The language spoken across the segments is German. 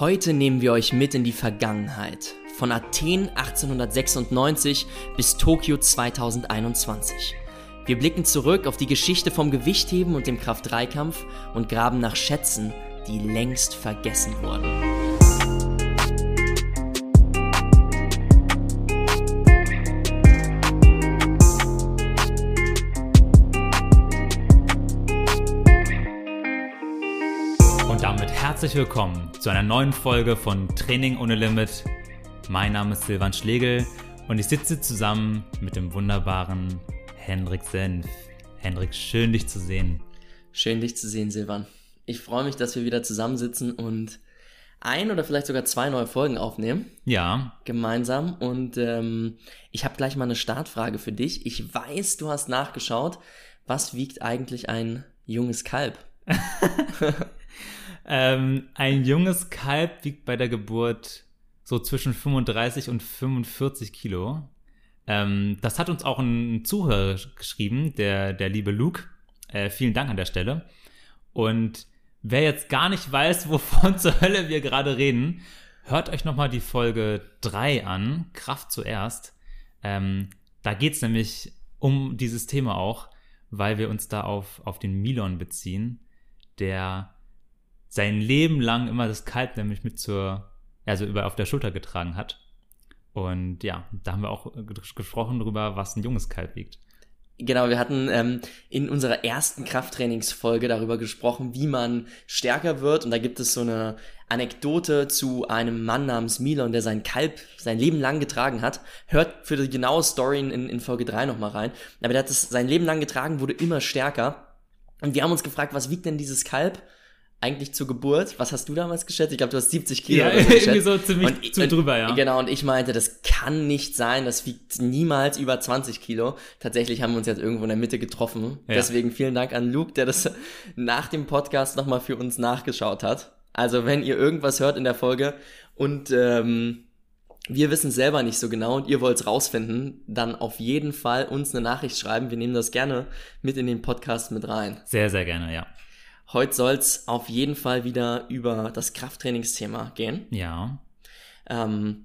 Heute nehmen wir euch mit in die Vergangenheit. Von Athen 1896 bis Tokio 2021. Wir blicken zurück auf die Geschichte vom Gewichtheben und dem Kraft-3-Kampf und graben nach Schätzen, die längst vergessen wurden. Herzlich willkommen zu einer neuen Folge von Training ohne Limit. Mein Name ist Silvan Schlegel und ich sitze zusammen mit dem wunderbaren Hendrik Senf. Hendrik, schön dich zu sehen. Schön dich zu sehen, Silvan. Ich freue mich, dass wir wieder zusammensitzen und ein oder vielleicht sogar zwei neue Folgen aufnehmen. Ja. Gemeinsam. Und ähm, ich habe gleich mal eine Startfrage für dich. Ich weiß, du hast nachgeschaut. Was wiegt eigentlich ein junges Kalb? ähm, ein junges Kalb wiegt bei der Geburt so zwischen 35 und 45 Kilo. Ähm, das hat uns auch ein Zuhörer geschrieben, der, der liebe Luke. Äh, vielen Dank an der Stelle. Und wer jetzt gar nicht weiß, wovon zur Hölle wir gerade reden, hört euch nochmal die Folge 3 an, Kraft zuerst. Ähm, da geht's nämlich um dieses Thema auch, weil wir uns da auf, auf den Milon beziehen, der sein Leben lang immer das Kalb nämlich mit zur, also über auf der Schulter getragen hat. Und ja, da haben wir auch gesprochen darüber, was ein junges Kalb wiegt. Genau, wir hatten ähm, in unserer ersten Krafttrainingsfolge darüber gesprochen, wie man stärker wird. Und da gibt es so eine Anekdote zu einem Mann namens Milon, der sein Kalb sein Leben lang getragen hat. Hört für die genaue Story in, in Folge 3 nochmal rein. Aber der hat es sein Leben lang getragen, wurde immer stärker. Und wir haben uns gefragt, was wiegt denn dieses Kalb? Eigentlich zur Geburt, was hast du damals geschätzt? Ich glaube, du hast 70 Kilo. Ja, so irgendwie so ziemlich und, zu drüber, ja. Genau, und ich meinte, das kann nicht sein, das wiegt niemals über 20 Kilo. Tatsächlich haben wir uns jetzt irgendwo in der Mitte getroffen. Ja. Deswegen vielen Dank an Luke, der das nach dem Podcast nochmal für uns nachgeschaut hat. Also wenn ihr irgendwas hört in der Folge und ähm, wir wissen selber nicht so genau und ihr wollt es rausfinden, dann auf jeden Fall uns eine Nachricht schreiben. Wir nehmen das gerne mit in den Podcast mit rein. Sehr, sehr gerne, ja. Heute soll es auf jeden Fall wieder über das Krafttrainingsthema gehen. Ja. Ähm,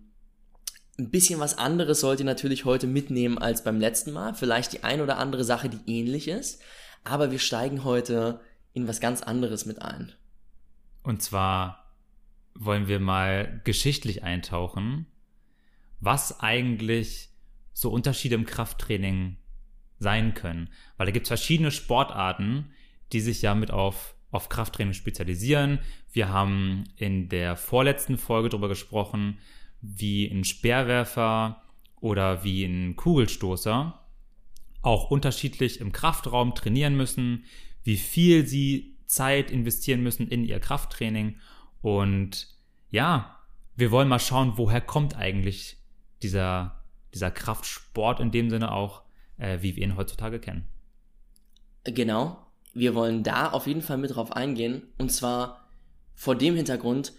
ein bisschen was anderes sollt ihr natürlich heute mitnehmen als beim letzten Mal. Vielleicht die ein oder andere Sache, die ähnlich ist. Aber wir steigen heute in was ganz anderes mit ein. Und zwar wollen wir mal geschichtlich eintauchen, was eigentlich so Unterschiede im Krafttraining sein können. Weil da gibt es verschiedene Sportarten, die sich ja mit auf, auf Krafttraining spezialisieren. Wir haben in der vorletzten Folge darüber gesprochen, wie ein Speerwerfer oder wie ein Kugelstoßer auch unterschiedlich im Kraftraum trainieren müssen, wie viel sie Zeit investieren müssen in ihr Krafttraining. Und ja, wir wollen mal schauen, woher kommt eigentlich dieser, dieser Kraftsport in dem Sinne auch, äh, wie wir ihn heutzutage kennen. Genau wir wollen da auf jeden Fall mit drauf eingehen. Und zwar vor dem Hintergrund,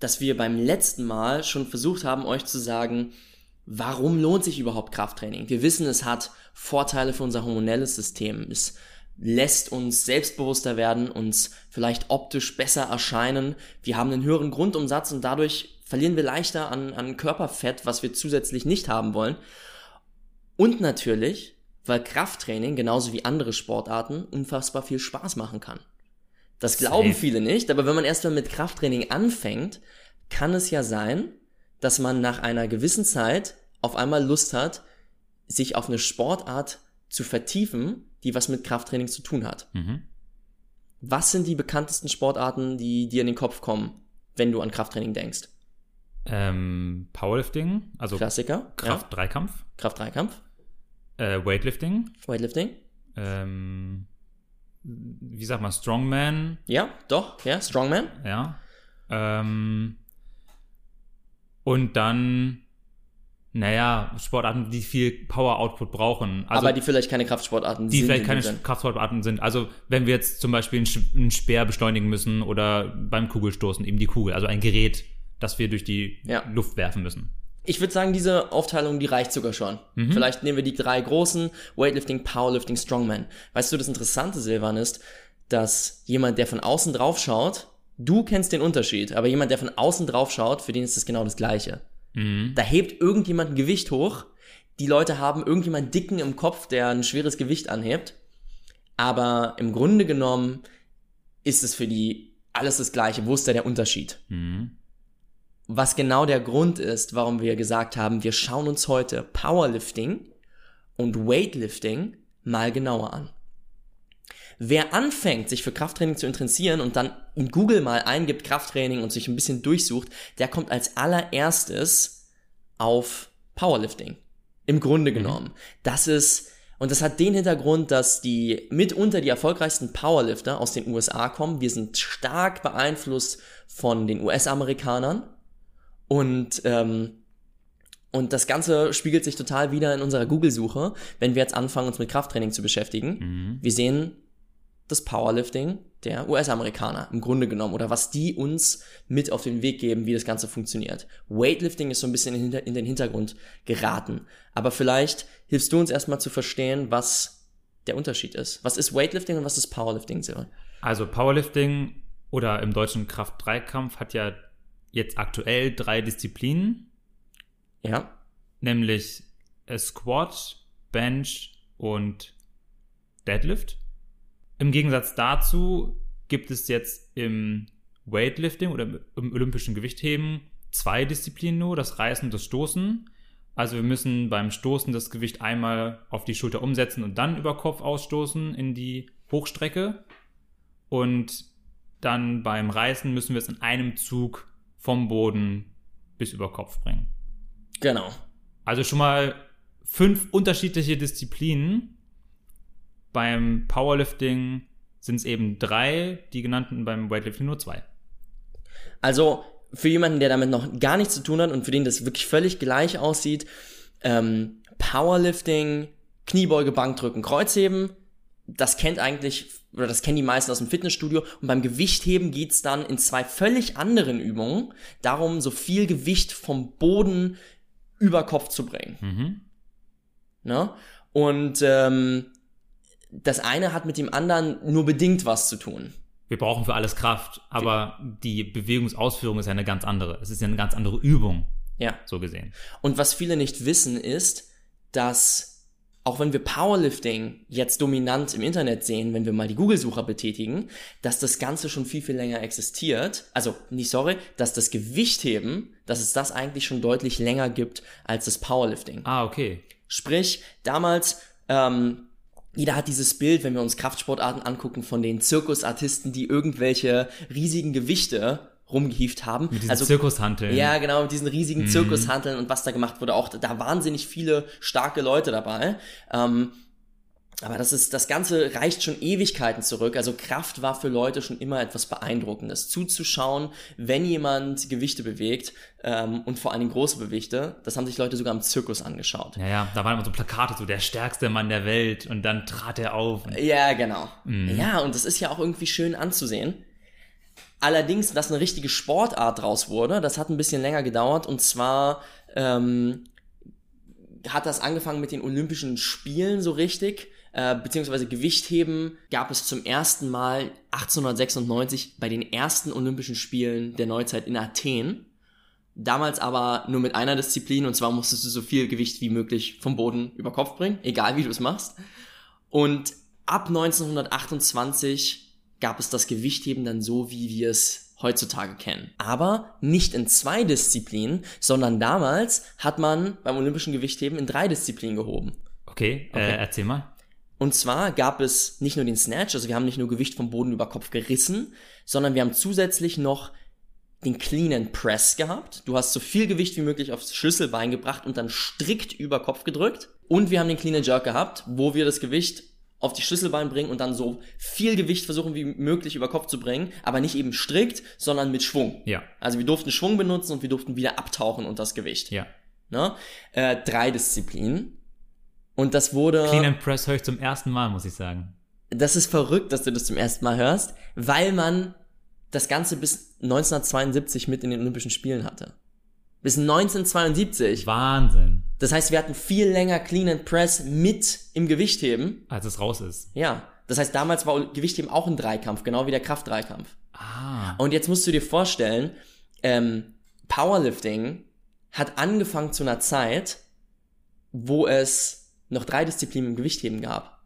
dass wir beim letzten Mal schon versucht haben, euch zu sagen, warum lohnt sich überhaupt Krafttraining? Wir wissen, es hat Vorteile für unser hormonelles System. Es lässt uns selbstbewusster werden, uns vielleicht optisch besser erscheinen. Wir haben einen höheren Grundumsatz und dadurch verlieren wir leichter an, an Körperfett, was wir zusätzlich nicht haben wollen. Und natürlich weil Krafttraining, genauso wie andere Sportarten, unfassbar viel Spaß machen kann. Das glauben Safe. viele nicht, aber wenn man erstmal mit Krafttraining anfängt, kann es ja sein, dass man nach einer gewissen Zeit auf einmal Lust hat, sich auf eine Sportart zu vertiefen, die was mit Krafttraining zu tun hat. Mhm. Was sind die bekanntesten Sportarten, die dir in den Kopf kommen, wenn du an Krafttraining denkst? Ähm, Powerlifting, also Klassiker. Kraft-Dreikampf. Ja. Kraft-Dreikampf. Äh, Weightlifting. Weightlifting. Ähm, wie sagt man, Strongman. Ja, doch, ja, Strongman. Ja. Ähm, und dann, naja, Sportarten, die viel Power-Output brauchen. Also, Aber die vielleicht keine Kraftsportarten die sind. Die vielleicht keine sind. Kraftsportarten sind. Also wenn wir jetzt zum Beispiel einen Speer beschleunigen müssen oder beim Kugelstoßen eben die Kugel, also ein Gerät, das wir durch die ja. Luft werfen müssen ich würde sagen, diese Aufteilung, die reicht sogar schon. Mhm. Vielleicht nehmen wir die drei großen, Weightlifting, Powerlifting, Strongman. Weißt du, das Interessante, Silvan, ist, dass jemand, der von außen drauf schaut, Du kennst den Unterschied, aber jemand, der von außen drauf schaut, für den ist das genau das Gleiche. Mhm. Da hebt irgendjemand ein Gewicht hoch, die Leute haben irgendjemand dicken im Kopf, der ein schweres Gewicht anhebt, aber im Grunde genommen ist es für die alles das Gleiche. Wo ist da der Unterschied? Mhm. Was genau der Grund ist, warum wir gesagt haben, wir schauen uns heute Powerlifting und Weightlifting mal genauer an. Wer anfängt, sich für Krafttraining zu interessieren und dann in Google mal eingibt Krafttraining und sich ein bisschen durchsucht, der kommt als allererstes auf Powerlifting. Im Grunde genommen. Das ist, und das hat den Hintergrund, dass die mitunter die erfolgreichsten Powerlifter aus den USA kommen. Wir sind stark beeinflusst von den US-Amerikanern. Und ähm, und das Ganze spiegelt sich total wieder in unserer Google-Suche, wenn wir jetzt anfangen, uns mit Krafttraining zu beschäftigen. Mhm. Wir sehen das Powerlifting der US-Amerikaner im Grunde genommen oder was die uns mit auf den Weg geben, wie das Ganze funktioniert. Weightlifting ist so ein bisschen in, den Hintergrund geraten. Aber vielleicht hilfst du uns erstmal zu verstehen, was der Unterschied ist. Was ist Weightlifting und was ist Powerlifting, Cyril? Also Powerlifting oder im deutschen Kraft-3-Kampf hat ja jetzt aktuell drei Disziplinen, Ja, nämlich äh, Squat, Bench und Deadlift. Im Gegensatz dazu gibt es jetzt im Weightlifting oder im olympischen Gewichtheben zwei Disziplinen nur, das Reißen und das Stoßen. Also wir müssen beim Stoßen das Gewicht einmal auf die Schulter umsetzen und dann über Kopf ausstoßen in die Hochstrecke. Und dann beim Reißen müssen wir es in einem Zug vom Boden bis über Kopf bringen. genau. Also schon mal fünf unterschiedliche Disziplinen. Beim Powerlifting sind es eben drei, die genannten beim Weightlifting nur zwei. Also für jemanden, der damit noch gar nichts zu tun hat und für den das wirklich völlig gleich aussieht, ähm, Powerlifting, Kniebeuge, Bankdrücken, Kreuzheben, das kennt eigentlich, oder das kennen die meisten aus dem Fitnessstudio. Und beim Gewichtheben geht's dann in zwei völlig anderen Übungen darum, so viel Gewicht vom Boden über Kopf zu bringen. Mhm. Ne? Und ähm, das eine hat mit dem anderen nur bedingt was zu tun. Wir brauchen für alles Kraft, aber die Bewegungsausführung ist ja eine ganz andere. Es ist ja eine ganz andere Übung, Ja. so gesehen. Und was viele nicht wissen, ist, dass auch wenn wir Powerlifting jetzt dominant im Internet sehen, wenn wir mal die Google-Sucher betätigen, dass das Ganze schon viel, viel länger existiert. Also, nicht sorry, dass das Gewichtheben, dass es das eigentlich schon deutlich länger gibt als das Powerlifting. Ah, okay. Sprich, damals, ähm, jeder hat dieses Bild, wenn wir uns Kraftsportarten angucken, von den Zirkusartisten, die irgendwelche riesigen Gewichte rumgehievt haben. Mit diesen Zirkushanteln. Ja, genau, mit diesen riesigen Zirkushanteln und was da gemacht wurde. Auch da wahnsinnig viele starke Leute dabei. Ähm, aber das ist, das Ganze reicht schon Ewigkeiten zurück. Also Kraft war für Leute schon immer etwas Beeindruckendes. Zuzuschauen, wenn jemand Gewichte bewegt ähm, und vor allen Dingen große Gewichte, das haben sich Leute sogar im Zirkus angeschaut. Ja, ja, da waren immer so Plakate, so der stärkste Mann der Welt und dann trat er auf. Ja, genau. Ja, und das ist ja auch irgendwie schön anzusehen. Allerdings, dass eine richtige Sportart draus wurde, das hat ein bisschen länger gedauert. Und zwar ähm, hat das angefangen mit den Olympischen Spielen so richtig, äh, beziehungsweise Gewichtheben gab es zum ersten Mal 1896 bei den ersten Olympischen Spielen der Neuzeit in Athen. Damals aber nur mit einer Disziplin und zwar musstest du so viel Gewicht wie möglich vom Boden über Kopf bringen, egal wie du es machst. Und ab 1928 gab es das Gewichtheben dann so, wie wir es heutzutage kennen. Aber nicht in zwei Disziplinen, sondern damals hat man beim olympischen Gewichtheben in drei Disziplinen gehoben. Okay, Okay. Äh, erzähl mal. Und zwar gab es nicht nur den Snatch, also wir haben nicht nur Gewicht vom Boden über Kopf gerissen, sondern wir haben zusätzlich noch den Clean and Press gehabt. Du hast so viel Gewicht wie möglich aufs Schlüsselbein gebracht und dann strikt über Kopf gedrückt. Und wir haben den Clean and Jerk gehabt, wo wir das Gewicht auf die Schlüsselbein bringen und dann so viel Gewicht versuchen wie möglich über Kopf zu bringen, aber nicht eben strikt, sondern mit Schwung. Ja, Also wir durften Schwung benutzen und wir durften wieder abtauchen unter das Gewicht. ja. Ne? Äh, drei Disziplinen. Und das wurde. Clean and Press höre ich zum ersten Mal, muss ich sagen. das ist verrückt, dass du das zum ersten Mal hörst, weil man das Ganze bis 1972 mit in den Olympischen Spielen hatte. Bis 1972. Wahnsinn, Das heißt, wir hatten viel länger Clean and Press mit im Gewichtheben. als es raus ist. Ja, Das heißt, damals war Gewichtheben auch ein Dreikampf, genau wie der Kraft-Dreikampf. Ah. Und jetzt musst du dir vorstellen, ähm, Powerlifting hat angefangen zu einer Zeit, wo es noch drei Disziplinen im Gewichtheben gab.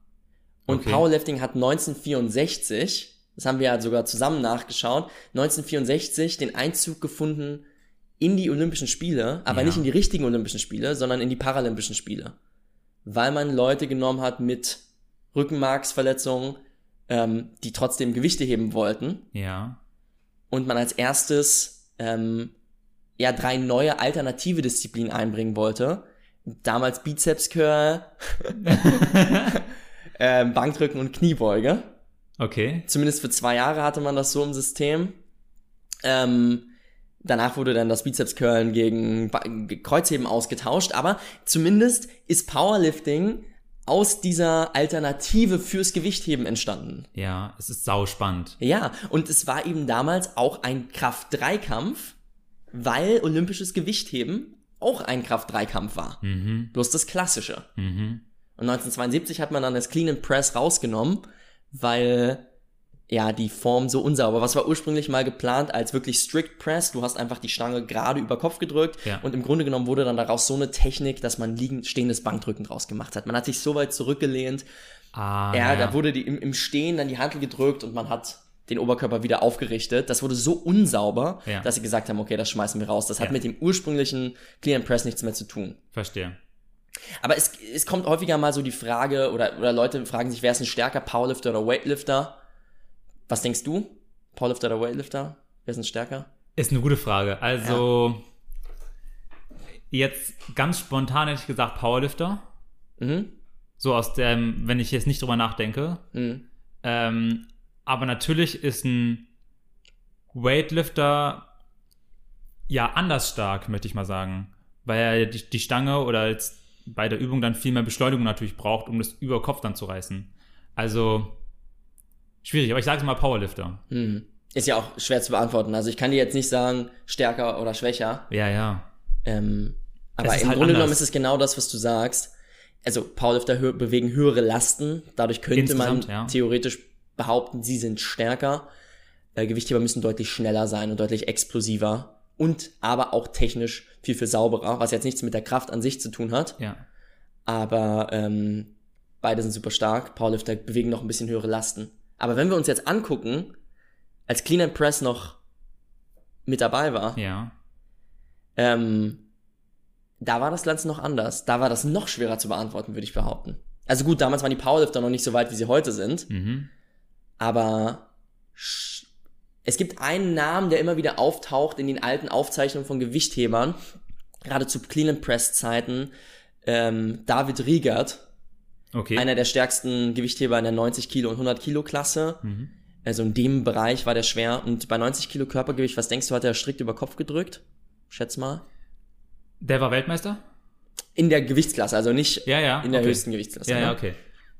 Und Okay. Powerlifting hat 1964, das haben wir ja sogar zusammen nachgeschaut, 1964 den Einzug gefunden in die Olympischen Spiele, aber Ja. nicht in die richtigen Olympischen Spiele, sondern in die Paralympischen Spiele. Weil man Leute genommen hat mit Rückenmarksverletzungen, ähm, die trotzdem Gewichte heben wollten Ja. und man als erstes ähm, ja drei neue alternative Disziplinen einbringen wollte. Damals Bizeps Curl, ähm, Bankdrücken und Kniebeuge. Okay. Zumindest für zwei Jahre hatte man das so im System. Ähm, danach wurde dann das Bizeps Curlen gegen Kreuzheben ausgetauscht, aber zumindest ist Powerlifting aus dieser Alternative fürs Gewichtheben entstanden. Ja, es ist sau spannend. Ja, und es war eben damals auch ein Kraft-3-Kampf, weil olympisches Gewichtheben auch ein Kraft-3-Kampf war. Mhm. Bloß das klassische. Mhm. Und 1972 hat man dann das Clean and Press rausgenommen, weil ja die Form so unsauber. Was war ursprünglich mal geplant als wirklich Strict Press? Du hast einfach die Stange gerade über Kopf gedrückt Ja. und im Grunde genommen wurde dann daraus so eine Technik, dass man liegend stehendes Bankdrücken draus gemacht hat. Man hat sich so weit zurückgelehnt, Ah, ja, ja, da wurde die im, im Stehen dann die Handel gedrückt und man hat den Oberkörper wieder aufgerichtet. Das wurde so unsauber, Ja. dass sie gesagt haben, okay, das schmeißen wir raus. Das hat mit dem ursprünglichen Clean and Press nichts mehr zu tun. Verstehe. Aber es, es kommt häufiger mal so die Frage, oder, oder Leute fragen sich, wer ist ein stärker, Powerlifter oder Weightlifter? Was denkst du? Powerlifter oder Weightlifter? Wer ist ein stärker? Ist eine gute Frage. Also, jetzt ganz spontan hätte ich gesagt Powerlifter. Mhm. So aus dem, wenn ich jetzt nicht drüber nachdenke. Mhm. Ähm, aber natürlich ist ein Weightlifter ja anders stark, möchte ich mal sagen. Weil er die, die Stange oder jetzt bei der Übung dann viel mehr Beschleunigung natürlich braucht, um das über Kopf dann zu reißen. Also schwierig, aber ich sage mal Powerlifter. Mhm. Ist ja auch schwer zu beantworten. Also ich kann dir jetzt nicht sagen, stärker oder schwächer. Ja, ja. Ähm, aber im halt Grunde anders. genommen ist es genau das, was du sagst. Also Powerlifter hö bewegen höhere Lasten. Dadurch könnte man Insgesamt, ja. theoretisch behaupten, sie sind stärker. Äh, Gewichtheber müssen deutlich schneller sein und deutlich explosiver. Und aber auch technisch viel, viel sauberer, was jetzt nichts mit der Kraft an sich zu tun hat. Ja. Aber ähm, beide sind super stark. Powerlifter bewegen noch ein bisschen höhere Lasten. Aber wenn wir uns jetzt angucken, als Clean and Press noch mit dabei war, Ja. ähm, da war das Ganze noch anders. Da war das noch schwerer zu beantworten, würde ich behaupten. Also gut, damals waren die Powerlifter noch nicht so weit, wie sie heute sind, Mhm. aber es gibt einen Namen, der immer wieder auftaucht in den alten Aufzeichnungen von Gewichthebern, gerade zu Clean and Press Zeiten, ähm, David Riegert, Okay. einer der stärksten Gewichtheber in der 90 Kilo und 100 Kilo Klasse. mhm. Also in dem Bereich war der schwer und bei 90 Kilo Körpergewicht, was denkst du, hat er strikt über Kopf gedrückt? Schätz mal. Der war Weltmeister? In der Gewichtsklasse, also nicht Ja, ja. in der okay. höchsten Gewichtsklasse. Ja, ja, ne? okay.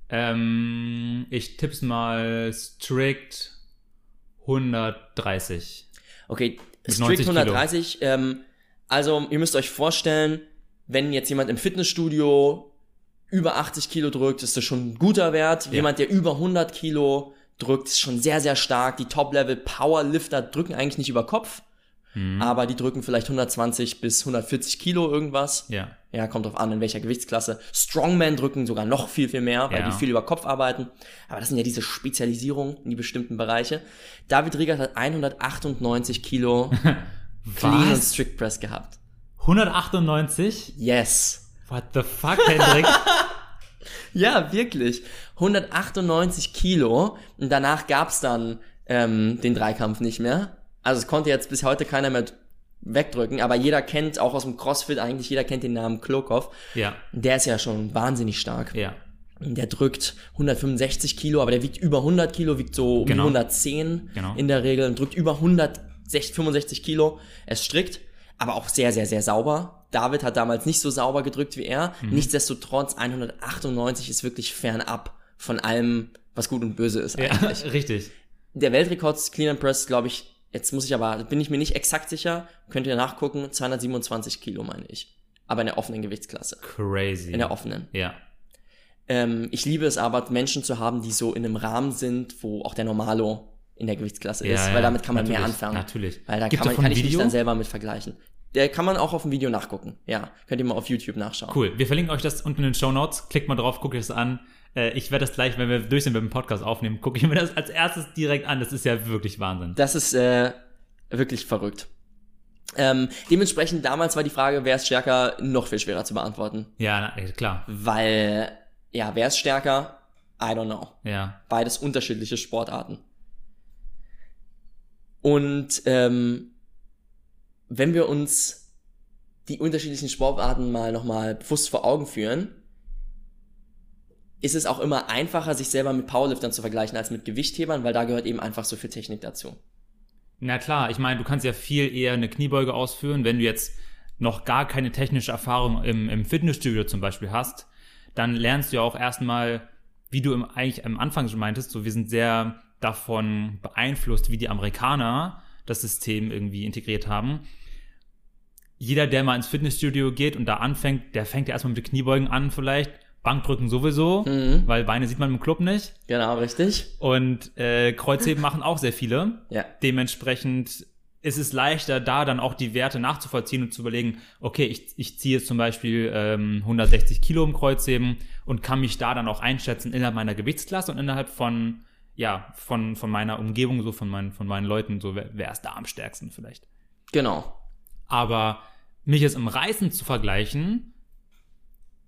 Ähm, ich tipp's mal strict 130. Okay, Mit Strict 90 Kilo. 130. Ähm, also ihr müsst euch vorstellen, wenn jetzt jemand im Fitnessstudio über 80 Kilo drückt, ist das schon ein guter Wert. Ja. Jemand, der über 100 Kilo drückt, ist schon sehr, sehr stark. Die Top-Level-Powerlifter drücken eigentlich nicht über Kopf, Mhm. aber die drücken vielleicht 120 bis 140 Kilo irgendwas. Ja. Ja, kommt drauf an, in welcher Gewichtsklasse. Strongmen drücken sogar noch viel, viel mehr, weil Ja. die viel über Kopf arbeiten. Aber das sind ja diese Spezialisierungen in die bestimmten Bereiche. David Riegert hat 198 Kilo Clean und? Strict Press gehabt. 198? Yes. What the fuck, Hendrik? Ja, wirklich. 198 Kilo. Und danach gab's dann ähm, den Dreikampf nicht mehr. Also es konnte jetzt bis heute keiner mehr wegdrücken, aber jeder kennt, auch aus dem CrossFit, eigentlich jeder kennt den Namen Klokov. ja, Der ist ja schon wahnsinnig stark. ja. Der drückt 165 Kilo, aber der wiegt über 100 Kilo, wiegt so um Genau. 110 Genau. in der Regel und drückt über 165 Kilo. Er ist strikt, aber auch sehr, sehr, sehr sauber. David hat damals nicht so sauber gedrückt wie er. Mhm. Nichtsdestotrotz, 198 ist wirklich fernab von allem, was gut und böse ist Ja, eigentlich. richtig. Der Weltrekord Clean and Press, glaube ich, jetzt muss ich aber, bin ich mir nicht exakt sicher, könnt ihr nachgucken, 227 Kilo meine ich. Aber in der offenen Gewichtsklasse. Crazy. In der offenen. ja. Ähm, ich liebe es aber, Menschen zu haben, die so in einem Rahmen sind, wo auch der Normalo in der Gewichtsklasse Ja, ist, ja, weil damit kann man mehr natürlich, anfangen. natürlich. Weil da Gibt kann, man, kann ich mich dann selber mit vergleichen. Der kann man auch auf dem Video nachgucken. Ja, könnt ihr mal auf YouTube nachschauen. Cool. Wir verlinken euch das unten in den Show Notes. Klickt mal drauf, guckt euch das an. Äh, ich werde das gleich, wenn wir durch sind mit dem Podcast aufnehmen, gucke ich mir das als erstes direkt an. Das ist ja wirklich Wahnsinn. Das ist äh, wirklich verrückt. Ähm, dementsprechend damals war die Frage, wer ist stärker, noch viel schwerer zu beantworten. Ja, na, klar. Weil, ja, wer ist stärker? I don't know. Ja. Beides unterschiedliche Sportarten. Und ähm, wenn wir uns die unterschiedlichen Sportarten mal nochmal bewusst vor Augen führen, ist es auch immer einfacher, sich selber mit Powerliftern zu vergleichen als mit Gewichthebern, weil da gehört eben einfach so viel Technik dazu. Na klar, ich meine, du kannst ja viel eher eine Kniebeuge ausführen, wenn du jetzt noch gar keine technische Erfahrung im, im Fitnessstudio zum Beispiel hast, dann lernst du ja auch erstmal, wie du im, eigentlich am Anfang schon meintest, so wir sind sehr davon beeinflusst, wie die Amerikaner das System irgendwie integriert haben. Jeder, der mal ins Fitnessstudio geht und da anfängt, der fängt ja erstmal mit Kniebeugen an vielleicht, Bankdrücken sowieso, Mhm. weil Beine sieht man im Club nicht. Genau, richtig. Und äh, Kreuzheben machen auch sehr viele. Ja. Dementsprechend ist es leichter, da dann auch die Werte nachzuvollziehen und zu überlegen, okay, ich, ich ziehe jetzt zum Beispiel ähm, 160 Kilo im Kreuzheben und kann mich da dann auch einschätzen innerhalb meiner Gewichtsklasse und innerhalb von, ja, von, von meiner Umgebung, so von meinen, von meinen Leuten, so wer, wer ist da am stärksten vielleicht. Genau. Aber mich jetzt im Reißen zu vergleichen,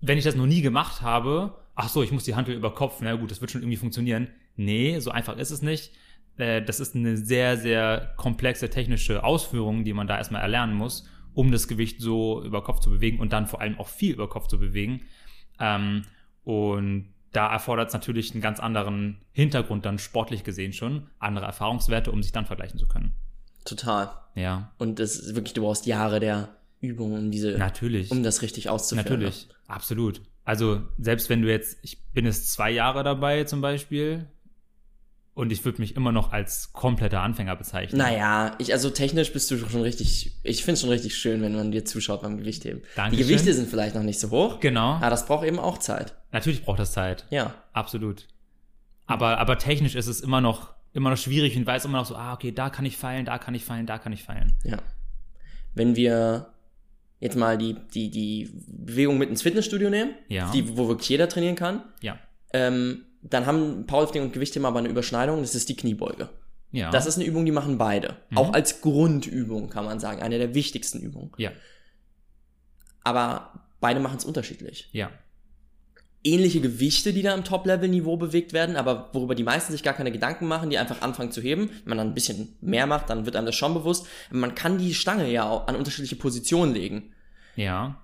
wenn ich das noch nie gemacht habe, ach so, ich muss die Handel über Kopf, na gut, das wird schon irgendwie funktionieren. Nee, so einfach ist es nicht. Äh, Das ist eine sehr, sehr komplexe technische Ausführung, die man da erstmal erlernen muss, um das Gewicht so über Kopf zu bewegen und dann vor allem auch viel über Kopf zu bewegen. Ähm, Und da erfordert es natürlich einen ganz anderen Hintergrund dann sportlich gesehen schon, andere Erfahrungswerte, um sich dann vergleichen zu können. Total. Ja, Und das ist wirklich, du brauchst Jahre der Übung, um diese, natürlich. um das richtig auszuführen. Natürlich, absolut. Also selbst wenn du jetzt, ich bin jetzt zwei Jahre dabei zum Beispiel und ich würde mich immer noch als kompletter Anfänger bezeichnen. Naja, ich, also technisch bist du schon richtig, ich finde es schon richtig schön, wenn man dir zuschaut beim Gewichtheben. Die Dankeschön. Gewichte sind vielleicht noch nicht so hoch, Genau. aber das braucht eben auch Zeit. Natürlich braucht das Zeit. Ja. Absolut. Aber, aber technisch ist es immer noch, immer noch schwierig und weiß immer noch so, ah, okay, da kann ich feilen, da kann ich feilen, da kann ich feilen. Ja. Wenn wir jetzt mal die, die, die Bewegung mit ins Fitnessstudio nehmen, Ja. die, wo wirklich jeder trainieren kann, Ja. ähm, dann haben Powerlifting und Gewichtheben aber eine Überschneidung, das ist die Kniebeuge. Ja. Das ist eine Übung, die machen beide. Auch als Grundübung, kann man sagen. Eine der wichtigsten Übungen. ja. Aber beide machen es unterschiedlich. Ja. Ähnliche Gewichte, die da im Top-Level-Niveau bewegt werden, aber worüber die meisten sich gar keine Gedanken machen, die einfach anfangen zu heben. Wenn man dann ein bisschen mehr macht, dann wird einem das schon bewusst. Man kann die Stange ja auch an unterschiedliche Positionen legen. Ja.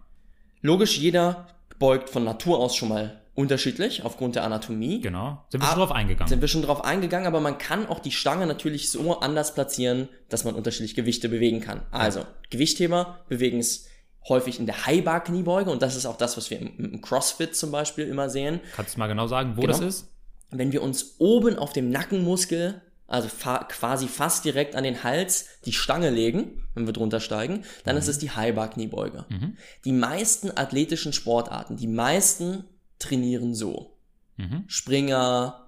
Logisch, jeder beugt von Natur aus schon mal unterschiedlich aufgrund der Anatomie. Genau. Sind wir Ah, schon drauf eingegangen. Sind wir schon drauf eingegangen, aber man kann auch die Stange natürlich so anders platzieren, dass man unterschiedliche Gewichte bewegen kann. Also, Gewichtheber bewegen es häufig in der High-Bar-Kniebeuge und das ist auch das, was wir im, im CrossFit zum Beispiel immer sehen. Kannst du mal genau sagen, wo Genau. das ist? Wenn wir uns oben auf dem Nackenmuskel, also fa quasi fast direkt an den Hals, die Stange legen, wenn wir drunter steigen, dann ist es die High-Bar-Kniebeuge. Mhm. Die meisten athletischen Sportarten, die meisten trainieren so. Mhm. Springer,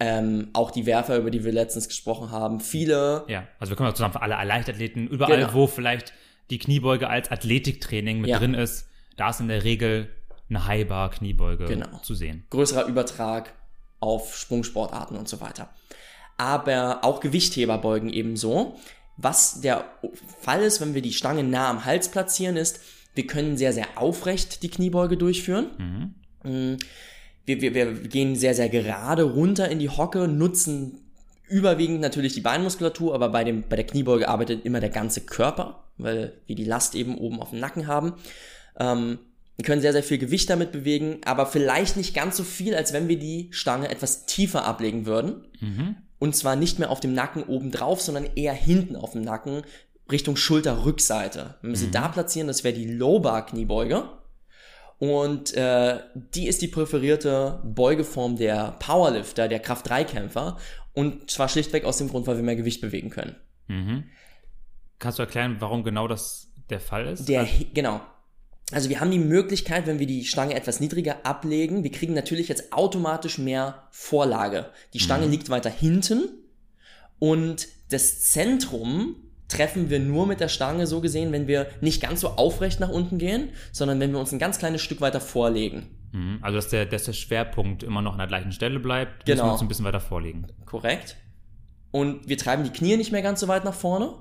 ähm, auch die Werfer, über die wir letztens gesprochen haben, viele, Ja, also wir können mal zusammen für alle Leichtathleten, überall, Genau. wo vielleicht die Kniebeuge als Athletiktraining mit Ja. drin ist, da ist in der Regel eine Highbar Kniebeuge Genau. zu sehen. größerer Übertrag auf Sprungsportarten und so weiter. Aber auch Gewichtheber beugen ebenso. Was der Fall ist, wenn wir die Stange nah am Hals platzieren, ist, wir können sehr, sehr aufrecht die Kniebeuge durchführen. Mm, Wir, wir, wir gehen sehr, sehr gerade runter in die Hocke, nutzen überwiegend natürlich die Beinmuskulatur, aber bei, dem, bei der Kniebeuge arbeitet immer der ganze Körper, weil wir die Last eben oben auf dem Nacken haben. Ähm, wir können sehr, sehr viel Gewicht damit bewegen, aber vielleicht nicht ganz so viel, als wenn wir die Stange etwas tiefer ablegen würden. Und zwar nicht mehr auf dem Nacken oben drauf, sondern eher hinten auf dem Nacken, Richtung Schulterrückseite. Wenn wir sie da platzieren, das wäre die Low-Bar-Kniebeuge. Und äh, die ist die präferierte Beugeform der Powerlifter, der Kraft-3-Kämpfer. Und zwar schlichtweg aus dem Grund, weil wir mehr Gewicht bewegen können. Mhm. Kannst du erklären, warum genau das der Fall ist? Der, genau. Also wir haben die Möglichkeit, wenn wir die Stange etwas niedriger ablegen, wir kriegen natürlich jetzt automatisch mehr Vorlage. Die Stange Mhm. liegt weiter hinten und das Zentrum treffen wir nur mit der Stange so gesehen, wenn wir nicht ganz so aufrecht nach unten gehen, sondern wenn wir uns ein ganz kleines Stück weiter vorlegen. Mhm. Also, dass der, dass der Schwerpunkt immer noch an der gleichen Stelle bleibt, müssen Genau. wir uns ein bisschen weiter vorlegen. Korrekt. Und wir treiben die Knie nicht mehr ganz so weit nach vorne.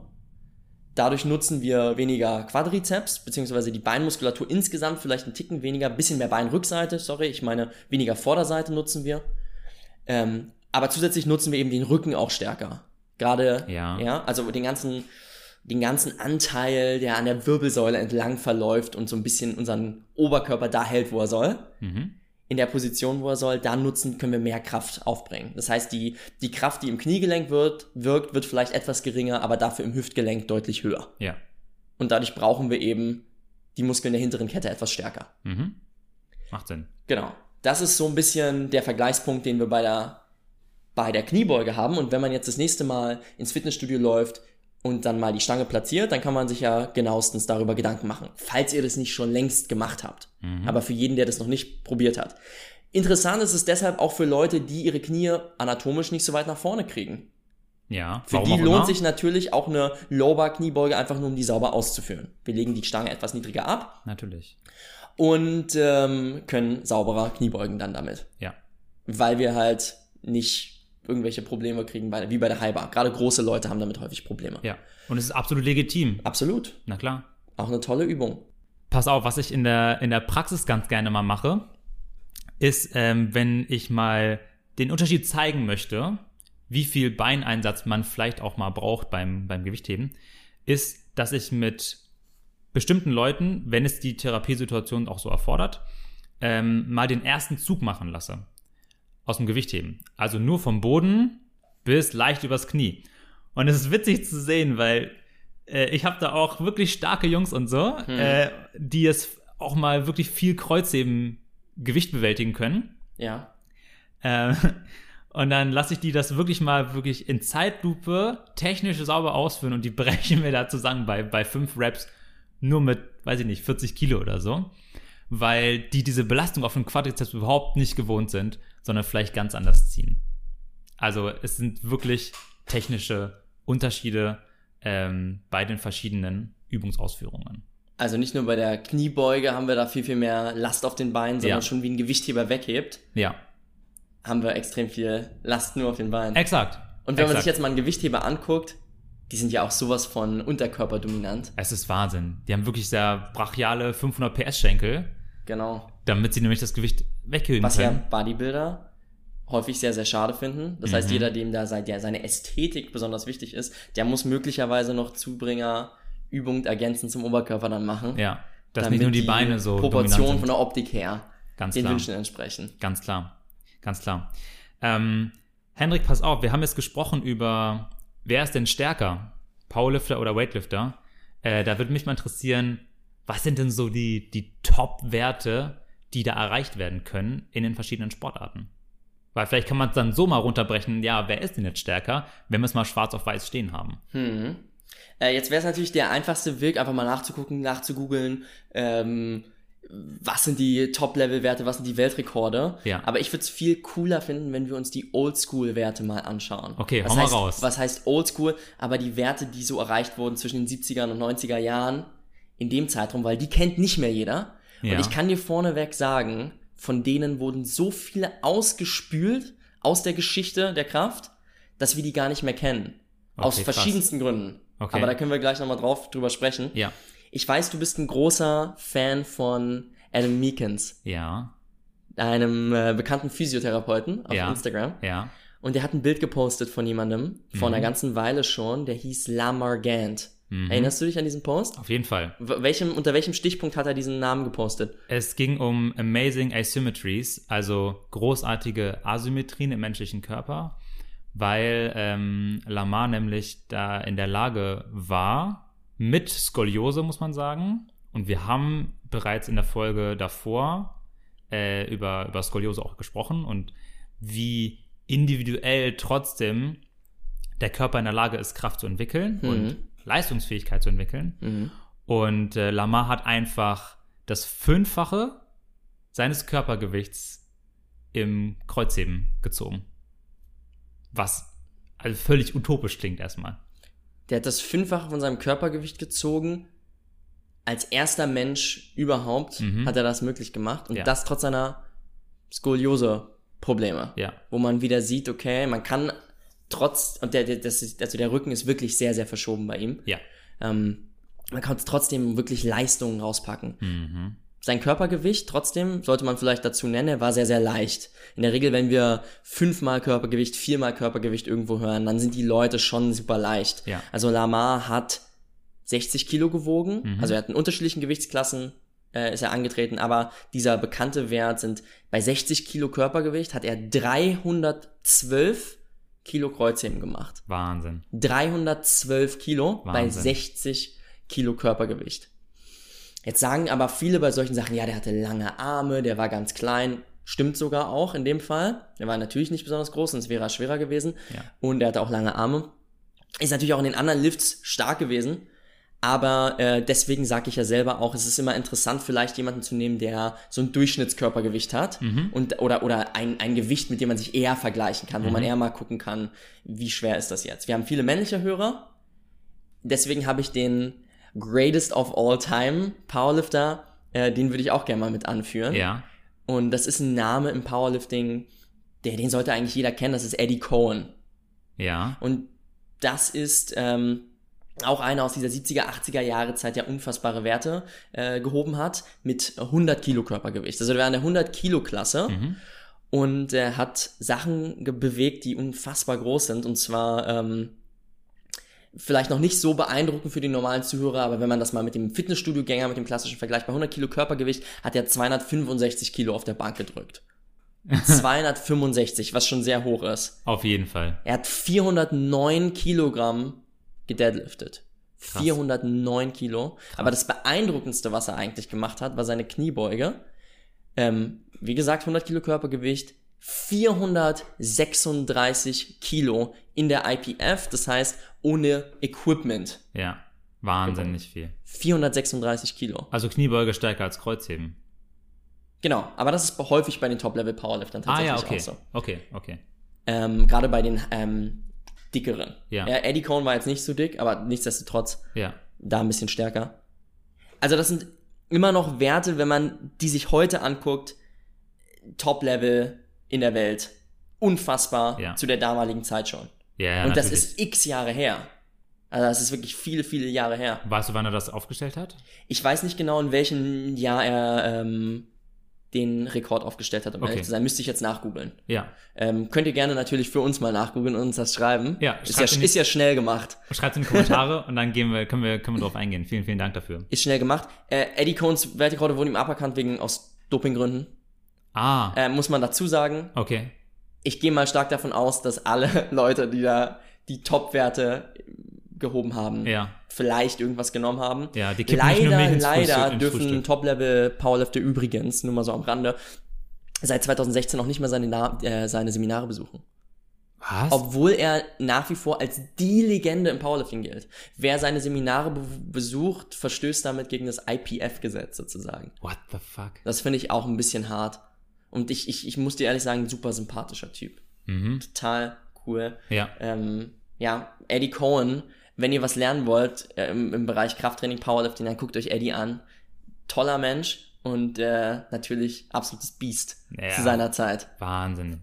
Dadurch nutzen wir weniger Quadrizeps, beziehungsweise die Beinmuskulatur insgesamt vielleicht einen Ticken weniger, bisschen mehr Beinrückseite, sorry, ich meine weniger Vorderseite nutzen wir. Ähm, aber zusätzlich nutzen wir eben den Rücken auch stärker. Gerade, Ja. ja, also den ganzen, den ganzen Anteil, der an der Wirbelsäule entlang verläuft und so ein bisschen unseren Oberkörper da hält, wo er soll Mhm. in der Position, wo er soll, da nutzen, können wir mehr Kraft aufbringen. Das heißt, die, die Kraft, die im Kniegelenk wird, wirkt, wird vielleicht etwas geringer, aber dafür im Hüftgelenk deutlich höher. Ja. Und dadurch brauchen wir eben die Muskeln der hinteren Kette etwas stärker. Mhm. Macht Sinn. Genau. Das ist so ein bisschen der Vergleichspunkt, den wir bei der, bei der Kniebeuge haben. Und wenn man jetzt das nächste Mal ins Fitnessstudio läuft und dann mal die Stange platziert, dann kann man sich ja genauestens darüber Gedanken machen, falls ihr das nicht schon längst gemacht habt. Aber für jeden, der das noch nicht probiert hat. Interessant ist es deshalb auch für Leute, die ihre Knie anatomisch nicht so weit nach vorne kriegen. Ja. Für die lohnt sich natürlich auch eine Lower-Kniebeuge einfach nur, um die sauber auszuführen. Wir legen die Stange etwas niedriger ab Natürlich. und ähm, können sauberer Kniebeugen dann damit Ja. weil wir halt nicht irgendwelche Probleme kriegen, bei, wie bei der High. Gerade große Leute haben damit häufig Probleme. Ja. Und es ist absolut legitim. Absolut. Na klar. Auch eine tolle Übung. Pass auf, was ich in der, in der Praxis ganz gerne mal mache, ist, ähm, wenn ich mal den Unterschied zeigen möchte, wie viel Beineinsatz man vielleicht auch mal braucht beim, beim Gewichtheben, ist, dass ich mit bestimmten Leuten, wenn es die Therapiesituation auch so erfordert, ähm, mal den ersten Zug machen lasse. Aus dem Gewichtheben. Also nur vom Boden bis leicht übers Knie. Und es ist witzig zu sehen, weil äh, ich habe da auch wirklich starke Jungs und so, äh, die es auch mal wirklich viel Kreuzheben Gewicht bewältigen können. Ja. Äh, und dann lasse ich die das wirklich mal wirklich in Zeitlupe technisch sauber ausführen und die brechen mir da zusammen bei, bei fünf Reps nur mit, weiß ich nicht, 40 Kilo oder so. Weil die diese Belastung auf dem Quadrizeps überhaupt nicht gewohnt sind, sondern vielleicht ganz anders ziehen. Also es sind wirklich technische Unterschiede ähm, bei den verschiedenen Übungsausführungen. Also nicht nur bei der Kniebeuge haben wir da viel, viel mehr Last auf den Beinen, sondern Ja. schon wie ein Gewichtheber weghebt, Ja, haben wir extrem viel Last nur auf den Beinen. exakt. Und wenn man exakt. sich jetzt mal einen Gewichtheber anguckt, die sind ja auch sowas von unterkörperdominant. Es ist Wahnsinn. Die haben wirklich sehr brachiale 500 PS-Schenkel, Genau. damit sie nämlich das Gewicht weghöhen Was ja können. Bodybuilder häufig sehr, sehr schade finden. Das Mhm. heißt, jeder, dem da sei- der seine Ästhetik besonders wichtig ist, der muss möglicherweise noch Zubringer Übungen ergänzend zum Oberkörper dann machen. Ja, dass nicht nur die Beine so Proportionen von der Optik her Ganz den klar. Wünschen entsprechen. Ganz klar. Ganz klar. Ähm, Hendrik, pass auf, wir haben jetzt gesprochen über, wer ist denn stärker? Powerlifter oder Weightlifter? Äh, da würde mich mal interessieren, was sind denn so die, die Top-Werte, die da erreicht werden können in den verschiedenen Sportarten? Weil vielleicht kann man es dann so mal runterbrechen, ja, wer ist denn jetzt stärker, wenn wir es mal schwarz auf weiß stehen haben? Hm. Äh, jetzt wäre es natürlich der einfachste Weg, einfach mal nachzugucken, nachzugoogeln, ähm, was sind die Top-Level-Werte, was sind die Weltrekorde. Ja. Aber ich würde es viel cooler finden, wenn wir uns die Oldschool-Werte mal anschauen. Okay, was hau mal heißt, raus. Was heißt Oldschool? Aber die Werte, die so erreicht wurden zwischen den 70er und 90er Jahren in dem Zeitraum, weil die kennt nicht mehr jeder. Ja. Und ich kann dir vorneweg sagen, von denen wurden so viele ausgespült aus der Geschichte der Kraft, dass wir die gar nicht mehr kennen. aus Okay, krass. verschiedensten Gründen. Okay. Aber da können wir gleich nochmal drauf drüber sprechen. Ja. Ich weiß, du bist ein großer Fan von Adam Meekins, Ja. einem äh, bekannten Physiotherapeuten auf Ja. Instagram. Ja. Und der hat ein Bild gepostet von jemandem, vor Mhm. einer ganzen Weile schon, der hieß Lamar Gant. Mhm. Erinnerst du dich an diesen Post? Auf jeden Fall. Welchem, unter welchem Stichpunkt hat er diesen Namen gepostet? Es ging um Amazing Asymmetries, also großartige Asymmetrien im menschlichen Körper, weil ähm, Lamar nämlich da in der Lage war, mit Skoliose, muss man sagen. Und wir haben bereits in der Folge davor äh, über, über Skoliose auch gesprochen und wie individuell trotzdem der Körper in der Lage ist, Kraft zu entwickeln Mhm. und Leistungsfähigkeit zu entwickeln. Mhm. Und äh, Lamar hat einfach das Fünffache seines Körpergewichts im Kreuzheben gezogen. Was also völlig utopisch klingt erstmal. Der hat das Fünffache von seinem Körpergewicht gezogen. Als erster Mensch überhaupt Mhm. hat er das möglich gemacht. Und Ja. das trotz seiner Skoliose-Probleme. Ja. Wo man wieder sieht, okay, man kann trotz, und der, der, das ist, also der Rücken ist wirklich sehr, sehr verschoben bei ihm. Ja. Ähm, man kann trotzdem wirklich Leistungen rauspacken. Mhm. Sein Körpergewicht, trotzdem, sollte man vielleicht dazu nennen, er war sehr, sehr leicht. In der Regel, wenn wir fünfmal Körpergewicht, viermal Körpergewicht irgendwo hören, dann sind die Leute schon super leicht. Ja. Also Lamar hat 60 Kilo gewogen, Mhm. also er hat in unterschiedlichen Gewichtsklassen äh, ist er angetreten, aber dieser bekannte Wert sind bei 60 Kilo Körpergewicht hat er 312 Kilo Kreuzheben gemacht. Wahnsinn. 312 Kilo bei Wahnsinn. 60 Kilo Körpergewicht. Jetzt sagen aber viele bei solchen Sachen, ja, der hatte lange Arme, der war ganz klein. Stimmt sogar auch in dem Fall. Der war natürlich nicht besonders groß, sonst wäre er schwerer gewesen. Ja. Und er hatte auch lange Arme. Ist natürlich auch in den anderen Lifts stark gewesen. Aber äh, deswegen sage ich ja selber auch, es ist immer interessant, vielleicht jemanden zu nehmen, der so ein Durchschnittskörpergewicht hat Mhm. und oder oder ein, ein Gewicht, mit dem man sich eher vergleichen kann, wo man eher mal gucken kann, wie schwer ist das jetzt. Wir haben viele männliche Hörer, deswegen habe ich den Greatest of All Time Powerlifter, äh, den würde ich auch gerne mal mit anführen. Ja. Und das ist ein Name im Powerlifting, der den sollte eigentlich jeder kennen. Das ist Eddie Cohen. Ja. Und das ist ähm, auch einer aus dieser 70er, 80er Jahre Zeit, der unfassbare Werte äh, gehoben hat mit 100 Kilo Körpergewicht. Also der war in der 100 Kilo Klasse Mhm. und er hat Sachen bewegt, die unfassbar groß sind. Und zwar ähm, vielleicht noch nicht so beeindruckend für die normalen Zuhörer, aber wenn man das mal mit dem Fitnessstudio-Gänger, mit dem klassischen Vergleich, bei 100 Kilo Körpergewicht hat er 265 Kilo auf der Bank gedrückt. 265, was schon sehr hoch ist. Auf jeden Fall. Er hat 409 Kilogramm gedeadliftet. Krass. 409 Kilo. Aber das beeindruckendste, was er eigentlich gemacht hat, war seine Kniebeuge. Ähm, wie gesagt, 100 Kilo Körpergewicht, 436 Kilo in der IPF, das heißt ohne Equipment. Ja. Wahnsinnig viel. 436 Kilo. Also Kniebeuge stärker als Kreuzheben. Genau, aber das ist häufig bei den Top-Level-Powerliftern Ah tatsächlich ja, okay. auch so. Okay, okay. Ähm, Gerade bei den ähm, dickeren. Ja. Eddie Cohn war jetzt nicht so dick, aber nichtsdestotrotz Ja. da ein bisschen stärker. Also das sind immer noch Werte, wenn man die sich heute anguckt, Top-Level in der Welt. Unfassbar Ja. zu der damaligen Zeit schon. Ja, ja Und das natürlich. ist x Jahre her. Also das ist wirklich viele, viele Jahre her. Weißt du, wann er das aufgestellt hat? Ich weiß nicht genau, in welchem Jahr er ähm, den Rekord aufgestellt hat, um Okay. ehrlich zu sein. Müsste ich jetzt nachgoogeln. Ja. Ähm, könnt ihr gerne natürlich für uns mal nachgoogeln und uns das schreiben. Ja, ist ja, die- ist ja schnell gemacht. Schreibt in die Kommentare und dann gehen wir, können wir, können wir drauf eingehen. Vielen, vielen Dank dafür. Ist schnell gemacht. Äh, Eddie Cohns Weltrekorde wurden ihm aberkannt wegen aus Dopinggründen. Ah, Äh, muss man dazu sagen. okay. Ich gehe mal stark davon aus, dass alle Leute, die da die Top-Werte gehoben haben, Ja. vielleicht irgendwas genommen haben. Ja, die leider, leider dürfen Frühstück. Top-Level-Powerlifter übrigens, nur mal so am Rande, seit 2016 auch nicht mehr seine, Na äh, seine Seminare besuchen. Was? Obwohl er nach wie vor als die Legende im Powerlifting gilt. Wer seine Seminare be besucht, verstößt damit gegen das IPF-Gesetz sozusagen. What the fuck? Das finde ich auch ein bisschen hart. Und ich, ich, ich muss dir ehrlich sagen, super sympathischer Typ. Mhm. Total cool. Ja. Ähm, ja, Eddie Cohen, wenn ihr was lernen wollt äh, im, im Bereich Krafttraining, Powerlifting, dann guckt euch Eddie an. Toller Mensch und äh, natürlich absolutes Biest Ja. zu seiner Zeit. Wahnsinn.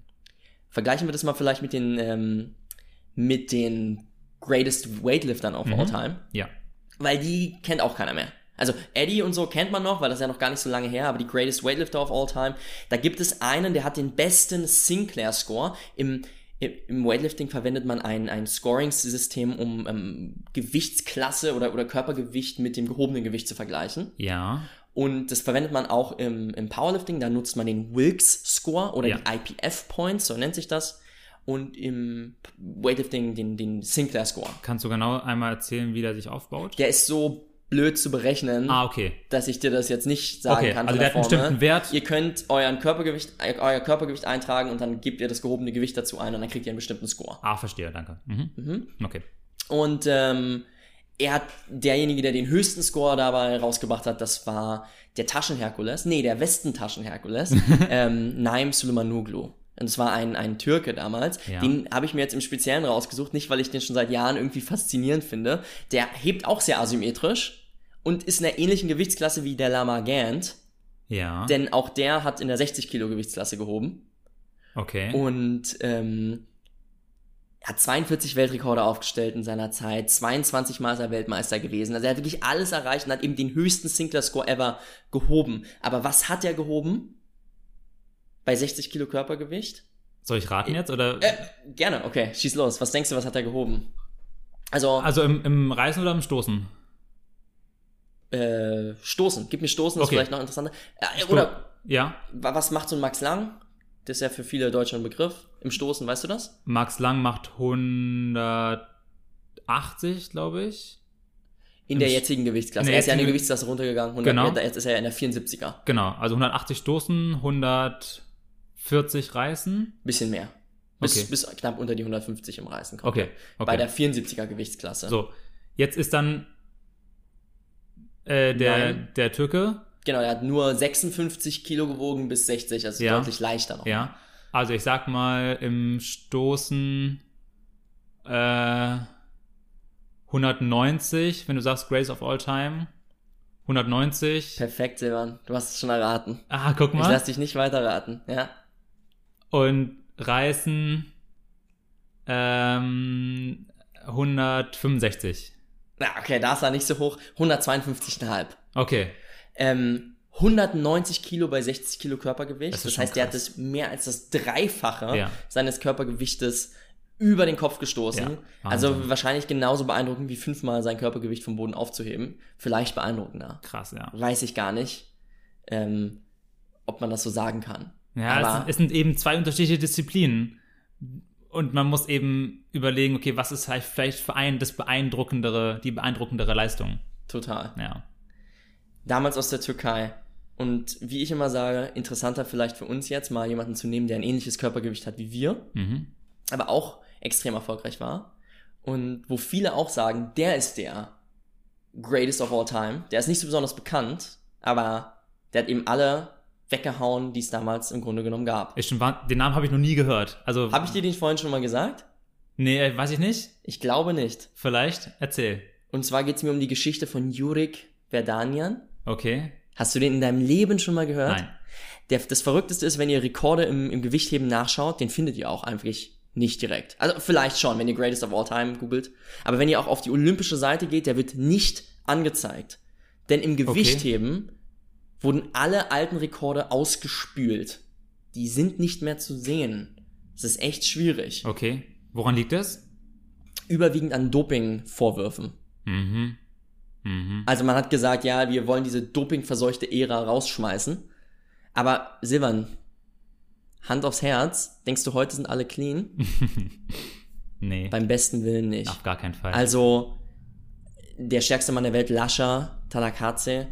Vergleichen wir das mal vielleicht mit den, ähm, mit den Greatest Weightliftern of all time. Ja. Weil die kennt auch keiner mehr. Also Eddie und so kennt man noch, weil das ist ja noch gar nicht so lange her, aber die Greatest Weightlifter of all time, da gibt es einen, der hat den besten Sinclair-Score. Im, im im Weightlifting verwendet man ein, ein Scoring-System, um ähm, Gewichtsklasse oder, oder Körpergewicht mit dem gehobenen Gewicht zu vergleichen. Ja. Und das verwendet man auch im, im Powerlifting, da nutzt man den Wilks-Score oder Ja. die IPF-Points, so nennt sich das. Und im Weightlifting den, den Sinclair-Score. Kannst du genau einmal erzählen, wie der sich aufbaut? Der ist so blöd zu berechnen, Ah, okay. dass ich dir das jetzt nicht sagen Okay, kann. also der hat einen bestimmten Wert. Ihr könnt euren Körpergewicht, äh, euer Körpergewicht eintragen und dann gebt ihr das gehobene Gewicht dazu ein und dann kriegt ihr einen bestimmten Score. Ah, verstehe, danke. Mhm. Okay. Und ähm, er hat derjenige, der den höchsten Score dabei rausgebracht hat, das war der Taschenherkules, nee, der Westentaschenherkules, ähm, Naim Suleimanoglu. Und es war ein, ein Türke damals. Ja. Den habe ich mir jetzt im Speziellen rausgesucht, nicht weil ich den schon seit Jahren irgendwie faszinierend finde. Der hebt auch sehr asymmetrisch und ist in einer ähnlichen Gewichtsklasse wie der Lama Gant. Ja. Denn auch der hat in der 60 Kilo Gewichtsklasse gehoben. okay. Und ähm, hat 42 Weltrekorde aufgestellt in seiner Zeit, 22 Mal ist er Weltmeister gewesen. Also er hat wirklich alles erreicht und hat eben den höchsten Sinclair-Score ever gehoben. Aber was hat er gehoben? Bei 60 Kilo Körpergewicht? Soll ich raten jetzt? Oder? Äh, gerne, okay, schieß los. Was denkst du, was hat er gehoben? Also, also im, im Reißen oder im Stoßen? äh, Stoßen. Gib mir Stoßen, das Okay. ist vielleicht noch interessanter. Äh, oder Ja. wa- was macht so ein Max Lang? Das ist ja für viele Deutsche ein Begriff. Im Stoßen, weißt du das? Max Lang macht 180, glaube ich. In Im der jetzigen Gewichtsklasse. der Er ist ja in jetzigen- Gewichtsklasse runtergegangen. 100, Genau. Jetzt ist er ja in der 74er. Genau, also 180 Stoßen, 140 Reißen. Bisschen mehr. Bis, Okay. bis knapp unter die 150 im Reißen kommt. Okay, okay. Bei der 74er Gewichtsklasse. so, jetzt ist dann äh, der, Nein. der Türke, Genau, er hat nur 56 Kilo gewogen bis 60, also Ja. deutlich leichter noch. ja. Also ich sag mal im Stoßen äh, 190, wenn du sagst Grace of All Time. 190. Perfekt, Silvan. Du hast es schon erraten. Ah, guck Ich mal. lass dich nicht weiter raten. Ja. Und Reißen ähm, 165. Na, okay, da ist er nicht so hoch. 152,5. Okay. Ähm, 190 Kilo bei 60 Kilo Körpergewicht. Das Das, heißt, der hat das mehr als das Dreifache Ja. seines Körpergewichtes über den Kopf gestoßen. Ja, also wahrscheinlich genauso beeindruckend wie fünfmal sein Körpergewicht vom Boden aufzuheben. Vielleicht beeindruckender. Krass, ja. Weiß ich gar nicht, ähm, ob man das so sagen kann. Ja, es, sind, es sind eben zwei unterschiedliche Disziplinen. Und man muss eben überlegen, okay, was ist halt vielleicht für einen das beeindruckendere, die beeindruckendere Leistung. Total. Ja. Damals aus der Türkei. Und wie ich immer sage, interessanter vielleicht für uns jetzt mal jemanden zu nehmen, der ein ähnliches Körpergewicht hat wie wir, Mhm. aber auch extrem erfolgreich war. Und wo viele auch sagen, der ist der greatest of all time. Der ist nicht so besonders bekannt, aber der hat eben alle weggehauen, die es damals im Grunde genommen gab. Wahr- den Namen habe ich noch nie gehört. Also, Habe ich dir den vorhin schon mal gesagt? nee, äh, weiß ich nicht. Ich glaube nicht. Vielleicht. Erzähl. Und zwar geht es mir um die Geschichte von Jurik Verdanian. Okay. Hast du den in deinem Leben schon mal gehört? Nein. Der, das Verrückteste ist, wenn ihr Rekorde im, im Gewichtheben nachschaut, den findet ihr auch eigentlich nicht direkt. Also vielleicht schon, wenn ihr Greatest of All Time googelt. Aber wenn ihr auch auf die olympische Seite geht, der wird nicht angezeigt. Denn im Gewichtheben wurden alle alten Rekorde ausgespült. Die sind nicht mehr zu sehen. Das ist echt schwierig. Okay. Woran liegt das? Überwiegend an Doping-Vorwürfen. Mhm. Mhm. Also man hat gesagt, ja, wir wollen diese dopingverseuchte Ära rausschmeißen. Aber Silvan, Hand aufs Herz, denkst du, heute sind alle clean? nee. Beim besten Willen nicht. Auf gar keinen Fall. Also, der stärkste Mann der Welt, Lascha Talakatse,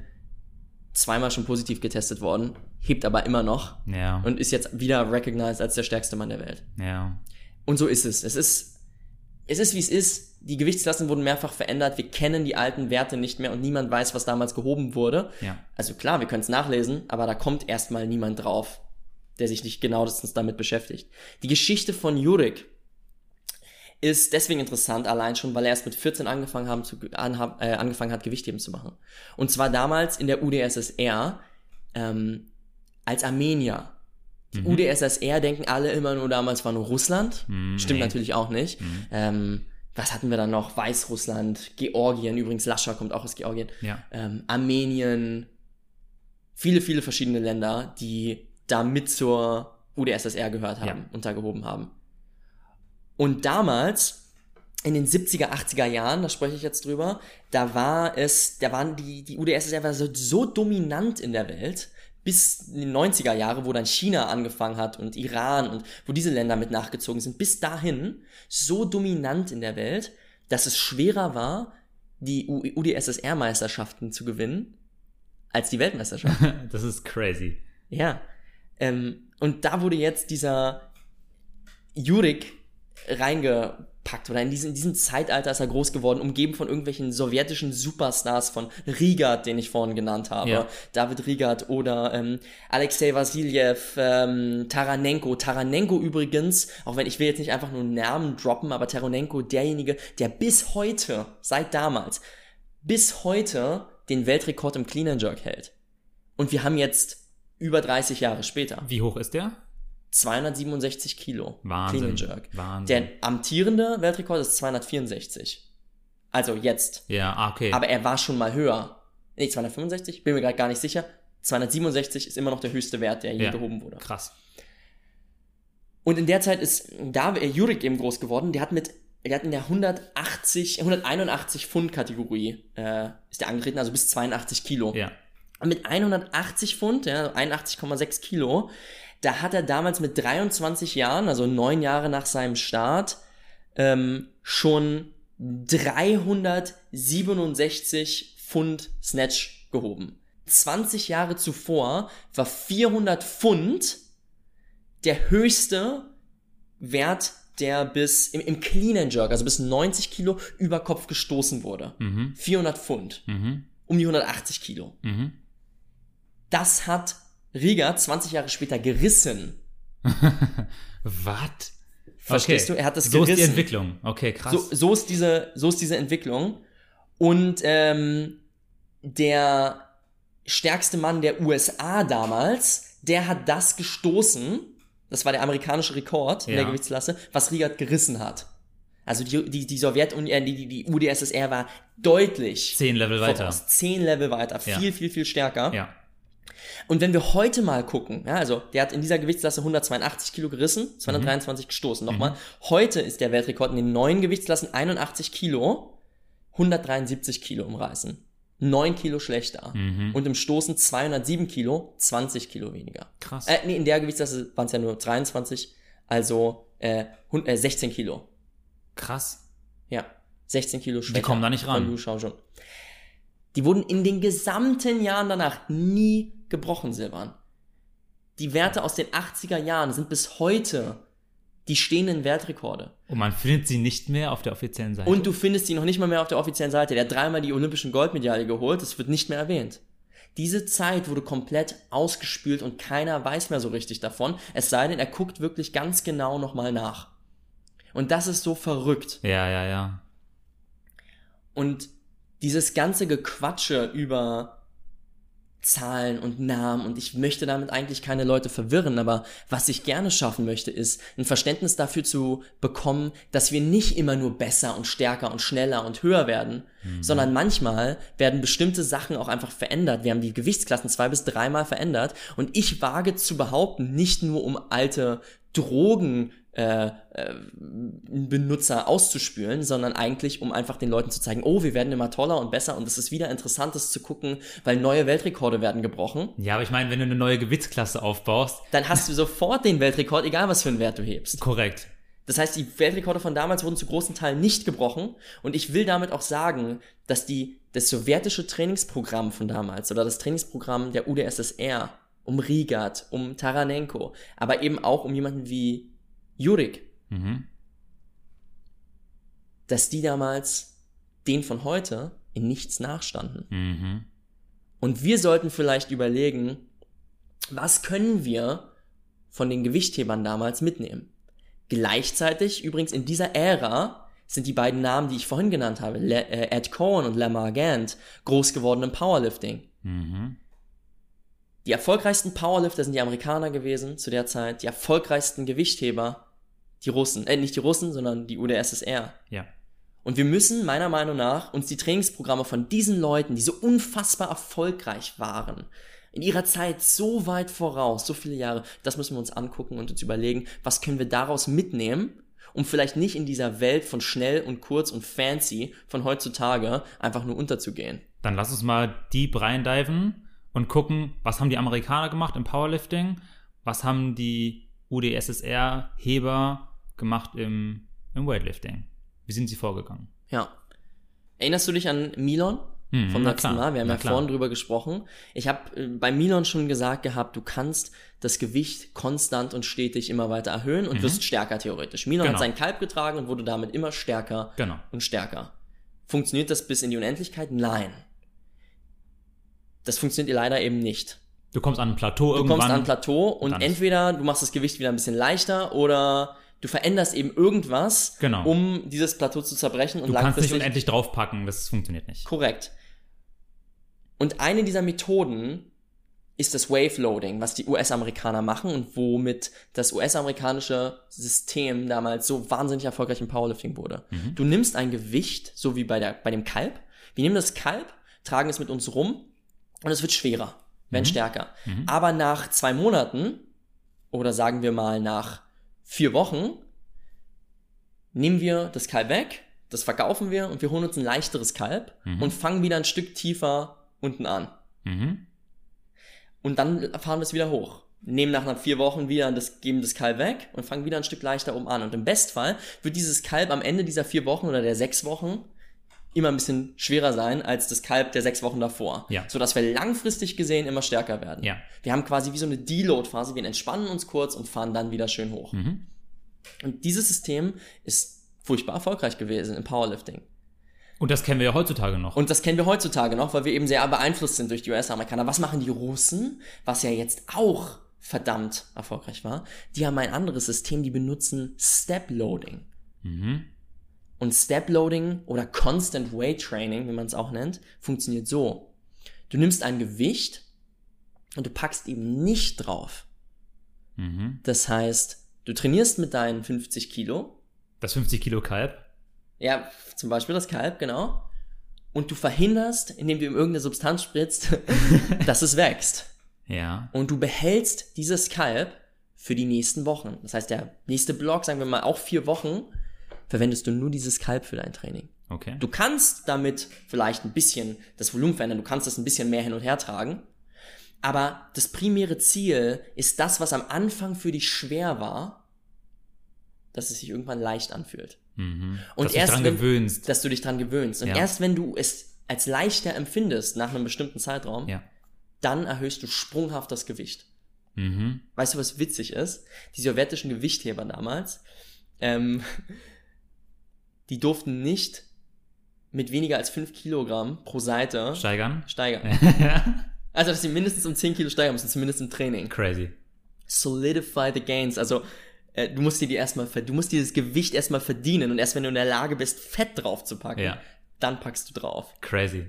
zweimal schon positiv getestet worden, hebt aber immer noch ja. und ist jetzt wieder recognized als der stärkste Mann der Welt. ja. Und so ist es. Es ist, es ist wie es ist. Die Gewichtsklassen wurden mehrfach verändert. Wir kennen die alten Werte nicht mehr und niemand weiß, was damals gehoben wurde. Ja. Also klar, wir können es nachlesen, aber da kommt erstmal niemand drauf, der sich nicht genauestens damit beschäftigt. Die Geschichte von Jurik ist deswegen interessant, allein schon, weil er erst mit 14 angefangen, haben zu, anhab, äh, angefangen hat, Gewichtheben zu machen. Und zwar damals in der UdSSR ähm, als Armenier. Die Mhm. UdSSR denken alle immer nur damals war nur Russland. Mhm, Stimmt nee. natürlich auch nicht. Mhm. Ähm, was hatten wir dann noch? Weißrussland, Georgien, übrigens Lascha kommt auch aus Georgien Ja. ähm, Armenien, viele, viele verschiedene Länder, die da mit zur UdSSR gehört haben Ja. und da gehoben haben. Und damals, in den 70er, 80er Jahren, da spreche ich jetzt drüber, da war es, da waren die, die UdSSR so, so dominant in der Welt, bis in die 90er Jahre, wo dann China angefangen hat und Iran und wo diese Länder mit nachgezogen sind, bis dahin so dominant in der Welt, dass es schwerer war, die UdSSR-Meisterschaften zu gewinnen, als die Weltmeisterschaft. Das ist crazy. ja. Ähm, und da wurde jetzt dieser Jurik aufgepackt oder in diesem, in diesem Zeitalter ist er groß geworden, umgeben von irgendwelchen sowjetischen Superstars von Rigat, den ich vorhin genannt habe, Ja. David Rigat oder ähm, Alexei Vasiljev, ähm, Taranenko. Taranenko übrigens, auch wenn ich will jetzt nicht einfach nur Namen droppen, aber Taranenko, derjenige, der bis heute, seit damals, bis heute den Weltrekord im Clean and Jerk hält. Und wir haben jetzt über 30 Jahre später. Wie hoch ist der? 267 Kilo. Wahnsinn. Clean and Jerk. Wahnsinn. Der amtierende Weltrekord ist 264. Also jetzt. Ja, ah, okay. Aber er war schon mal höher. Nee, 265? Bin mir gerade gar nicht sicher. 267 ist immer noch der höchste Wert, der je Ja. gehoben wurde. Krass. Und in der Zeit ist da Jurik eben groß geworden. Der hat mit, der hat in der 180, 181 Pfund Kategorie äh, ist der angetreten, also bis 82 Kilo. Ja. Und mit 180 Pfund, ja, 81,6 Kilo, da hat er damals mit 23 Jahren, also neun Jahre nach seinem Start, ähm, schon 367 Pfund Snatch gehoben. 20 Jahre zuvor war 400 Pfund der höchste Wert, der bis im, im Clean and Jerk, also bis 90 Kilo über Kopf gestoßen wurde. Mhm. 400 Pfund. Mhm. Um die 180 Kilo. Mhm. Das hat Riga 20 Jahre später gerissen. Was? Verstehst du? Er hat das so ist die gerissen. Entwicklung. Okay, krass. So, so, ist diese, so ist diese Entwicklung. Und ähm, der stärkste Mann der USA damals, der hat das gestoßen. Das war der amerikanische Rekord in Ja. der Gewichtsklasse, was Riga gerissen hat. Also die, die, die Sowjetunion, äh, die, die, UdSSR war deutlich Zehn Level weiter. Zehn Level weiter. Ja. Viel, viel, viel stärker. Ja. Und wenn wir heute mal gucken, ja, also der hat in dieser Gewichtsklasse 182 Kilo gerissen, 223 gestoßen. Nochmal, heute ist der Weltrekord in den neuen Gewichtsklassen 81 Kilo, 173 Kilo im Reißen. 9 Kilo schlechter. Mhm. Und im Stoßen 207 Kilo, 20 Kilo weniger. Krass. Äh, nee, in der Gewichtsklasse waren es ja nur 23, also äh, hund- äh, 16 Kilo. Krass. Ja, 16 Kilo schwächer. kommen da nicht ran. Die wurden in den gesamten Jahren danach nie gebrochen, Silvan. Die Werte aus den 80er Jahren sind bis heute die stehenden Weltrekorde. Und man findet sie nicht mehr auf der offiziellen Seite. Und du findest die noch nicht mal mehr auf der offiziellen Seite. Der hat dreimal die olympischen Goldmedaille geholt, das wird nicht mehr erwähnt. Diese Zeit wurde komplett ausgespült und keiner weiß mehr so richtig davon, es sei denn, er guckt wirklich ganz genau nochmal nach. Und das ist so verrückt. ja, ja, ja. Und dieses ganze Gequatsche über Zahlen und Namen und ich möchte damit eigentlich keine Leute verwirren, aber was ich gerne schaffen möchte, ist ein Verständnis dafür zu bekommen, dass wir nicht immer nur besser und stärker und schneller und höher werden, sondern manchmal werden bestimmte Sachen auch einfach verändert. Wir haben die Gewichtsklassen zwei bis dreimal verändert und ich wage zu behaupten, nicht nur um alte Drogen äh, äh, Benutzer auszuspülen, sondern eigentlich, um einfach den Leuten zu zeigen, oh, wir werden immer toller und besser und es ist wieder interessantes zu gucken, weil neue Weltrekorde werden gebrochen. Ja, aber ich meine, wenn du eine neue Gewichtsklasse aufbaust, Dann hast du sofort den Weltrekord, egal was für einen Wert du hebst. korrekt. Das heißt, die Weltrekorde von damals wurden zu großen Teilen nicht gebrochen und ich will damit auch sagen, dass die, das sowjetische Trainingsprogramm von damals oder das Trainingsprogramm der UdSSR um Rigat, um Taranenko, aber eben auch um jemanden wie Jurik, Mhm. dass die damals den von heute in nichts nachstanden. Mhm. Und wir sollten vielleicht überlegen, was können wir von den Gewichthebern damals mitnehmen? Gleichzeitig, übrigens in dieser Ära, sind die beiden Namen, die ich vorhin genannt habe, Le äh, Ed Cohen und Lamar Gant, groß geworden im Powerlifting. Mhm. Die erfolgreichsten Powerlifter sind die Amerikaner gewesen zu der Zeit, die erfolgreichsten Gewichtheber, die Russen, äh, nicht die Russen, sondern die UdSSR. Ja. Und wir müssen meiner Meinung nach uns die Trainingsprogramme von diesen Leuten, die so unfassbar erfolgreich waren, in ihrer Zeit so weit voraus, so viele Jahre, das müssen wir uns angucken und uns überlegen, was können wir daraus mitnehmen, um vielleicht nicht in dieser Welt von schnell und kurz und fancy von heutzutage einfach nur unterzugehen. Dann lass uns mal deep reindiven und gucken, was haben die Amerikaner gemacht im Powerlifting, was haben die UdSSR-Heber gemacht im, im Weightlifting. Wie sind sie vorgegangen? Ja. Erinnerst du dich an Milon? Mhm, vom letzten Mal. Wir haben ja klar. vorhin drüber gesprochen. Ich habe äh, bei Milon schon gesagt gehabt, du kannst das Gewicht konstant und stetig immer weiter erhöhen und wirst stärker theoretisch. Milon hat Mhm. Genau. seinen Kalb getragen und wurde damit immer stärker Genau. und stärker. Funktioniert das bis in die Unendlichkeit? Nein. Das funktioniert leider eben nicht. Du kommst an ein Plateau Du irgendwann. kommst an ein Plateau und entweder du machst das Gewicht wieder ein bisschen leichter oder du veränderst eben irgendwas, Genau. um dieses Plateau zu zerbrechen und du kannst nicht unendlich draufpacken, das funktioniert nicht. korrekt. Und eine dieser Methoden ist das Wave Loading, was die US-Amerikaner machen und womit das US-amerikanische System damals so wahnsinnig erfolgreich im Powerlifting wurde. Mhm. Du nimmst ein Gewicht, so wie bei, der, bei dem Kalb. Wir nehmen das Kalb, tragen es mit uns rum und es wird schwerer, werden stärker. Aber nach zwei Monaten oder sagen wir mal nach vier Wochen nehmen wir das Kalb weg, das verkaufen wir und wir holen uns ein leichteres Kalb und fangen wieder ein Stück tiefer unten an. Mhm. Und dann fahren wir es wieder hoch. Nehmen nach nach vier Wochen wieder das, geben das Kalb weg und fangen wieder ein Stück leichter oben an. Und im Bestfall wird dieses Kalb am Ende dieser vier Wochen oder der sechs Wochen immer ein bisschen schwerer sein als das Kalb der sechs Wochen davor. Ja. Sodass wir langfristig gesehen immer stärker werden. Ja. Wir haben quasi wie so eine Deload-Phase. Wir entspannen uns kurz und fahren dann wieder schön hoch. Mhm. Und dieses System ist furchtbar erfolgreich gewesen im Powerlifting. Und das kennen wir ja heutzutage noch. Und das kennen wir heutzutage noch, weil wir eben sehr beeinflusst sind durch die US-Amerikaner. Was machen die Russen, was ja jetzt auch verdammt erfolgreich war? Die haben ein anderes System, die benutzen Step Loading. mhm. Und Step Loading oder Constant Weight Training, wie man es auch nennt, funktioniert so. Du nimmst ein Gewicht und du packst eben nicht drauf. Mhm. Das heißt, du trainierst mit deinen 50 Kilo, Das 50 Kilo Kalb. Ja, zum Beispiel das Kalb, genau. Und du verhinderst, indem du ihm irgendeine Substanz spritzt, dass es wächst. Ja. Und du behältst dieses Kalb für die nächsten Wochen. Das heißt, der nächste Block, sagen wir mal auch vier Wochen, verwendest du nur dieses Kalb für dein Training. Okay. Du kannst damit vielleicht ein bisschen das Volumen verändern, du kannst das ein bisschen mehr hin und her tragen. Aber das primäre Ziel ist das, was am Anfang für dich schwer war, dass es sich irgendwann leicht anfühlt. Mhm. Und Dass du dich erst dran wenn- gewöhnst. dass du dich dran gewöhnst. Und Ja. erst wenn du es als leichter empfindest nach einem bestimmten Zeitraum, Ja. dann erhöhst du sprunghaft das Gewicht. Mhm. Weißt du, was witzig ist? Die sowjetischen Gewichtheber damals, ähm, die durften nicht mit weniger als 5 Kilogramm pro Seite Steigern. steigern. Also, dass sie mindestens um 10 Kilo steigern müssen, zumindest im Training. Crazy. Solidify the gains. Also, äh, du musst dir die erstmal, du musst dieses Gewicht erstmal verdienen und erst wenn du in der Lage bist, Fett drauf zu packen, Ja. dann packst du drauf. Crazy.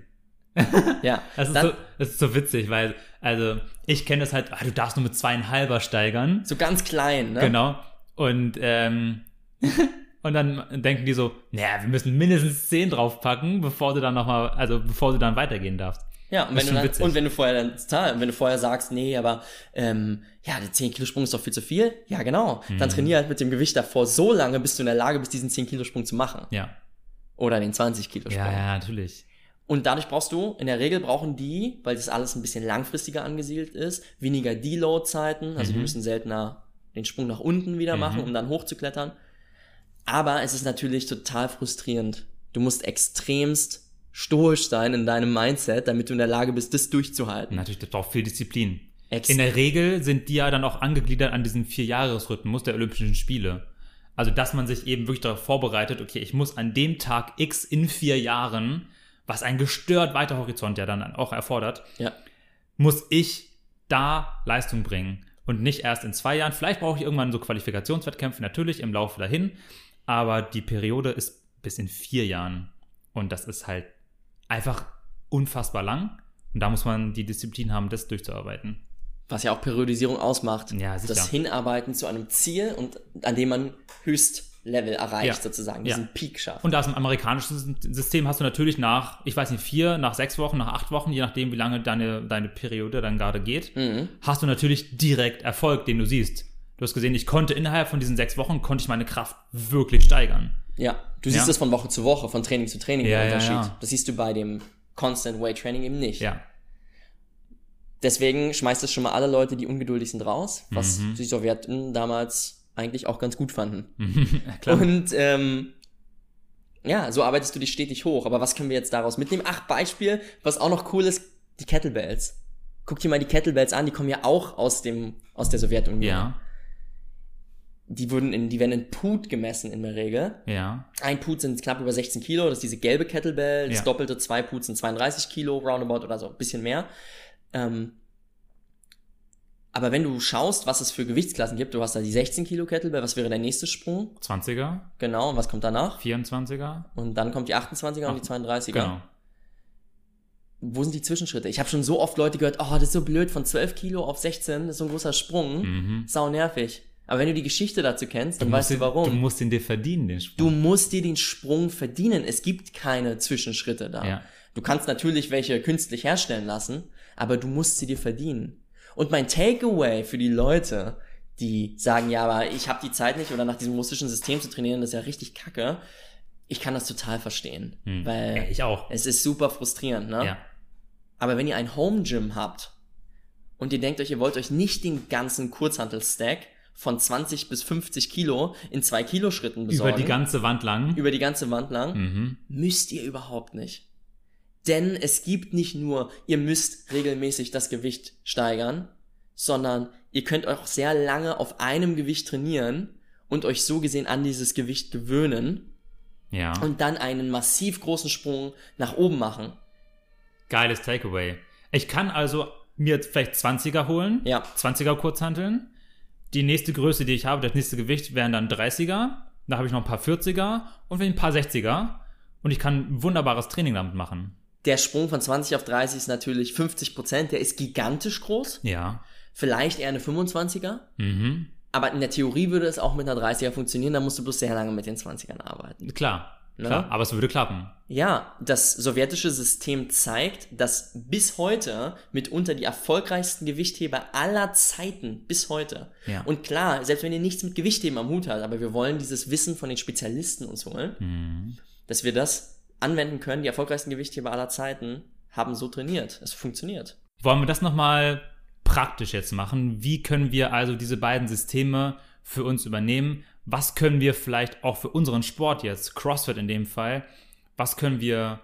Ja. Das ist, dann, so, das ist so witzig, weil, also, ich kenne das halt, ah, du darfst nur mit zweieinhalber steigern. so ganz klein, ne? Genau. Und, ähm, und dann denken die so, naja, wir müssen mindestens 10 draufpacken, bevor du dann nochmal, also bevor du dann weitergehen darfst. Ja, und wenn, du dann, witzig. und wenn du vorher dann und wenn du vorher sagst, nee, aber ähm, ja, der 10 Kilo Sprung ist doch viel zu viel, ja genau, Mhm. dann trainier halt mit dem Gewicht davor so lange, bis du in der Lage bist, diesen 10 Kilo Sprung zu machen. Ja. Oder den 20 Kilo Sprung. Ja, ja, natürlich. Und dadurch brauchst du, in der Regel brauchen die, weil das alles ein bisschen langfristiger angesiedelt ist, weniger Deload-Zeiten, also die Mhm. müssen seltener den Sprung nach unten wieder machen, um dann hochzuklettern. Aber es ist natürlich total frustrierend. Du musst extremst stoisch sein in deinem Mindset, damit du in der Lage bist, das durchzuhalten. Natürlich, das braucht viel Disziplin. Ex- In der Regel sind die ja dann auch angegliedert an diesen Vierjahresrhythmus der Olympischen Spiele. Also, dass man sich eben wirklich darauf vorbereitet, okay, ich muss an dem Tag X in vier Jahren, was ein gestört weiter Horizont ja dann auch erfordert, Ja. muss ich da Leistung bringen. Und nicht erst in zwei Jahren. Vielleicht brauche ich irgendwann so Qualifikationswettkämpfe, natürlich im Laufe dahin. Aber die Periode ist bis in vier Jahren. Und das ist halt einfach unfassbar lang. Und da muss man die Disziplin haben, das durchzuarbeiten. Was ja auch Periodisierung ausmacht. Ja, sicher. Das Hinarbeiten zu einem Ziel und an dem man Höchstlevel erreicht, Ja. sozusagen, Ja. diesen Peak schafft. Und da ist im amerikanischen System hast du natürlich nach, ich weiß nicht, vier, nach sechs Wochen, nach acht Wochen, je nachdem, wie lange deine, deine Periode dann gerade geht, Mhm. hast du natürlich direkt Erfolg, den du siehst. Du hast gesehen, ich konnte innerhalb von diesen sechs Wochen, konnte ich meine Kraft wirklich steigern. Ja, du siehst Ja. das von Woche zu Woche, von Training zu Training, Ja, der ja, Unterschied. ja. Das siehst du bei dem Constant Weight Training eben nicht. Ja. Deswegen schmeißt es schon mal alle Leute, die ungeduldig sind, raus, was Mhm. die Sowjeten damals eigentlich auch ganz gut fanden. Klar. Und ähm, Ja, so arbeitest du dich stetig hoch. Aber was können wir jetzt daraus mitnehmen? Ach, Beispiel, was auch noch cool ist, die Kettlebells. Guck dir mal die Kettlebells an, die kommen ja auch aus dem, aus der Sowjetunion. Ja, Die wurden in, die werden in Put gemessen in der Regel. ja. Ein Put sind knapp über 16 Kilo, das ist diese gelbe Kettlebell. Das Ja. doppelte zwei Put sind 32 Kilo, roundabout oder so, ein bisschen mehr. Ähm, aber wenn du schaust, was es für Gewichtsklassen gibt, du hast da die 16 Kilo Kettlebell, was wäre der nächste Sprung? 20er, Genau, und was kommt danach? 24er. Und dann kommt die 28er und die 32er. Genau. Wo sind die Zwischenschritte? Ich habe schon so oft Leute gehört, oh, das ist so blöd, von 12 Kilo auf 16, das ist so ein großer Sprung. Mhm. Sau nervig. Aber wenn du die Geschichte dazu kennst, dann weißt musst du warum. Du musst ihn dir verdienen, den Sprung. Du musst dir den Sprung verdienen. Es gibt keine Zwischenschritte da. Ja. Du kannst natürlich welche künstlich herstellen lassen, aber du musst sie dir verdienen. Und mein Takeaway für die Leute, die sagen, ja, aber ich habe die Zeit nicht oder nach diesem russischen System zu trainieren, das ist ja richtig kacke. Ich kann das total verstehen, Hm. weil Ja, ich auch. es ist super frustrierend, ne? Ja. Aber wenn ihr ein Home Gym habt und ihr denkt euch, ihr wollt euch nicht den ganzen Kurzhantel-Stack von 20 bis 50 Kilo in zwei Kilo Schritten besorgen, Über die ganze Wand lang. über die ganze Wand lang, Mhm. müsst ihr überhaupt nicht. Denn es gibt nicht nur, ihr müsst regelmäßig das Gewicht steigern, sondern ihr könnt auch sehr lange auf einem Gewicht trainieren und euch so gesehen an dieses Gewicht gewöhnen Ja. und dann einen massiv großen Sprung nach oben machen. Geiles Takeaway. Ich kann also mir vielleicht 20er holen. Ja. 20er Kurzhanteln. Die nächste Größe, die ich habe, das nächste Gewicht wären dann 30er. Da habe ich noch ein paar 40er und ein paar 60er. Und ich kann ein wunderbares Training damit machen. Der Sprung von 20 auf 30 ist natürlich 50 Prozent, der ist gigantisch groß. Ja. Vielleicht eher eine 25er. Mhm. Aber in der Theorie würde es auch mit einer 30er funktionieren, da musst du bloß sehr lange mit den 20ern arbeiten. Klar. Ne? Klar. Aber es würde klappen. Ja, das sowjetische System zeigt, dass bis heute mitunter die erfolgreichsten Gewichtheber aller Zeiten, bis heute. Ja. Und klar, selbst wenn ihr nichts mit Gewichtheben am Hut habt, aber wir wollen dieses Wissen von den Spezialisten uns holen, Mhm. dass wir das anwenden können. Die erfolgreichsten Gewichtheber aller Zeiten haben so trainiert. Es funktioniert. Wollen wir das nochmal praktisch jetzt machen? Wie können wir also diese beiden Systeme für uns übernehmen? Was können wir vielleicht auch für unseren Sport jetzt, CrossFit in dem Fall, was können wir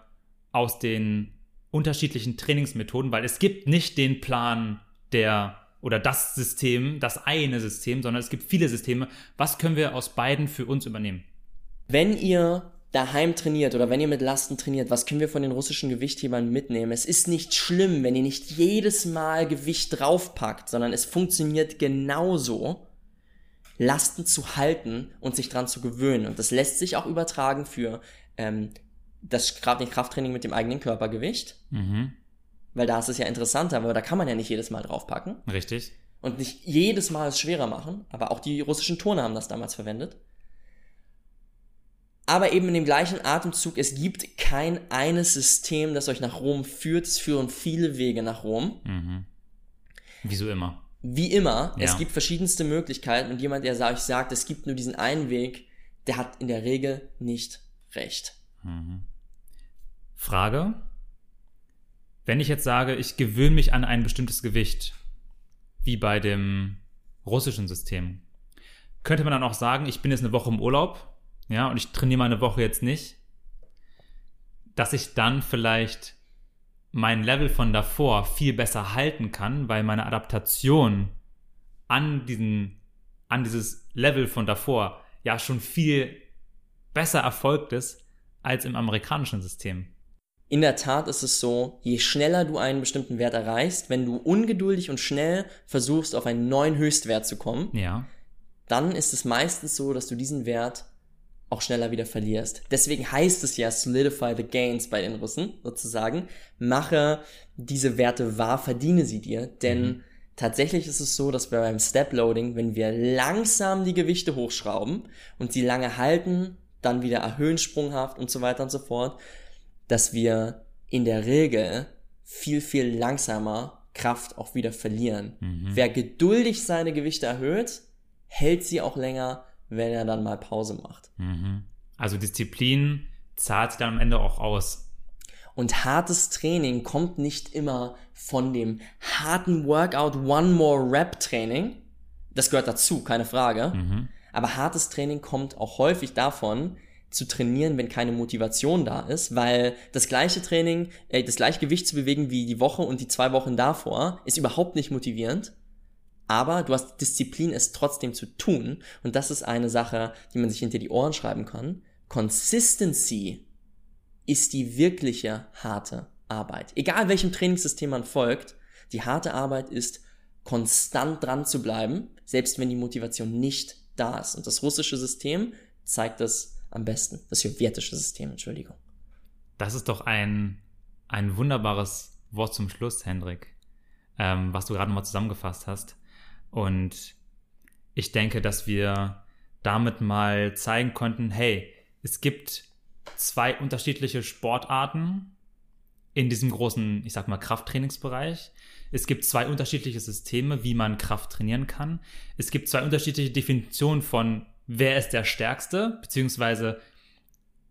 aus den unterschiedlichen Trainingsmethoden, weil es gibt nicht den Plan der oder das System, das eine System, sondern es gibt viele Systeme. Was können wir aus beiden für uns übernehmen? Wenn ihr daheim trainiert oder wenn ihr mit Lasten trainiert, was können wir von den russischen Gewichthebern mitnehmen? Es ist nicht schlimm, wenn ihr nicht jedes Mal Gewicht draufpackt, sondern es funktioniert genauso, Lasten zu halten und sich dran zu gewöhnen. Und das lässt sich auch übertragen für ähm, das gerade den Krafttraining mit dem eigenen Körpergewicht, Mhm. weil da ist es ja interessanter, weil da kann man ja nicht jedes Mal draufpacken Richtig. und nicht jedes Mal es schwerer machen, aber auch die russischen Turner haben das damals verwendet. Aber eben in dem gleichen Atemzug, es gibt kein eines System, das euch nach Rom führt. Es führen viele Wege nach Rom. Mhm. Wie so immer. Wie immer, Ja. es gibt verschiedenste Möglichkeiten und jemand, der euch sagt, es gibt nur diesen einen Weg, der hat in der Regel nicht recht. Frage. Wenn ich jetzt sage, ich gewöhne mich an ein bestimmtes Gewicht, wie bei dem russischen System, könnte man dann auch sagen, ich bin jetzt eine Woche im Urlaub, ja, und ich trainiere mal eine Woche jetzt nicht, dass ich dann vielleicht mein Level von davor viel besser halten kann, weil meine Adaptation an diesen, an dieses Level von davor ja schon viel besser erfolgt ist als im amerikanischen System. In der Tat ist es so, je schneller du einen bestimmten Wert erreichst, wenn du ungeduldig und schnell versuchst, auf einen neuen Höchstwert zu kommen, Ja. dann ist es meistens so, dass du diesen Wert auch schneller wieder verlierst. Deswegen heißt es ja solidify the gains bei den Russen, sozusagen. Mache diese Werte wahr, verdiene sie dir, denn tatsächlich ist es so, dass wir beim Step Loading, wenn wir langsam die Gewichte hochschrauben und sie lange halten, dann wieder erhöhen sprunghaft und so weiter und so fort, dass wir in der Regel viel, viel langsamer Kraft auch wieder verlieren. Wer geduldig seine Gewichte erhöht, hält sie auch länger, wenn er dann mal Pause macht. Also Disziplin zahlt dann am Ende auch aus. Und hartes Training kommt nicht immer von dem harten Workout One More Rep Training. Das gehört dazu, keine Frage. Aber hartes Training kommt auch häufig davon, zu trainieren, wenn keine Motivation da ist, weil das gleiche Training, äh, das gleiche Gewicht zu bewegen wie die Woche und die zwei Wochen davor, ist überhaupt nicht motivierend. Aber du hast Disziplin, es trotzdem zu tun. Und das ist eine Sache, die man sich hinter die Ohren schreiben kann. Consistency ist die wirkliche harte Arbeit. Egal welchem Trainingssystem man folgt, die harte Arbeit ist, konstant dran zu bleiben, selbst wenn die Motivation nicht da ist. Und das russische System zeigt das am besten. Das sowjetische System, Entschuldigung. Das ist doch ein, ein wunderbares Wort zum Schluss, Hendrik, ähm, was du gerade nochmal zusammengefasst hast. Und ich denke, dass wir damit mal zeigen konnten, hey, es gibt zwei unterschiedliche Sportarten in diesem großen, ich sag mal, Krafttrainingsbereich. Es gibt zwei unterschiedliche Systeme, wie man Kraft trainieren kann. Es gibt zwei unterschiedliche Definitionen von, wer ist der Stärkste, beziehungsweise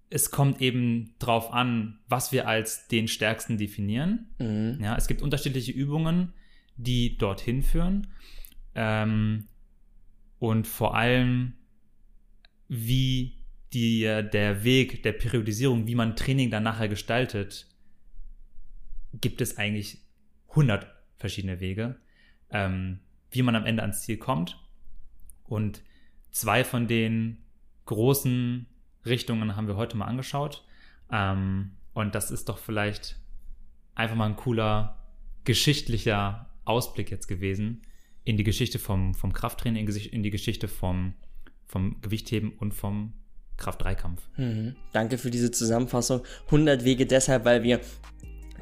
es kommt eben drauf an, was wir als den Stärksten definieren. Mhm. Ja, es gibt unterschiedliche Übungen, die dorthin führen. Ähm, und vor allem, wie die, der Weg der Periodisierung, wie man Training dann nachher gestaltet, gibt es eigentlich 100 verschiedene Wege, ähm, wie man am Ende ans Ziel kommt. Und zwei von den großen Richtungen haben wir heute mal angeschaut. Ähm, und das ist doch vielleicht einfach mal ein cooler geschichtlicher Ausblick jetzt gewesen in die Geschichte vom, vom Krafttraining, in die Geschichte vom, vom Gewichtheben und vom Kraft-3-Kampf. Mhm. Danke für diese Zusammenfassung. 100 Wege deshalb, weil wir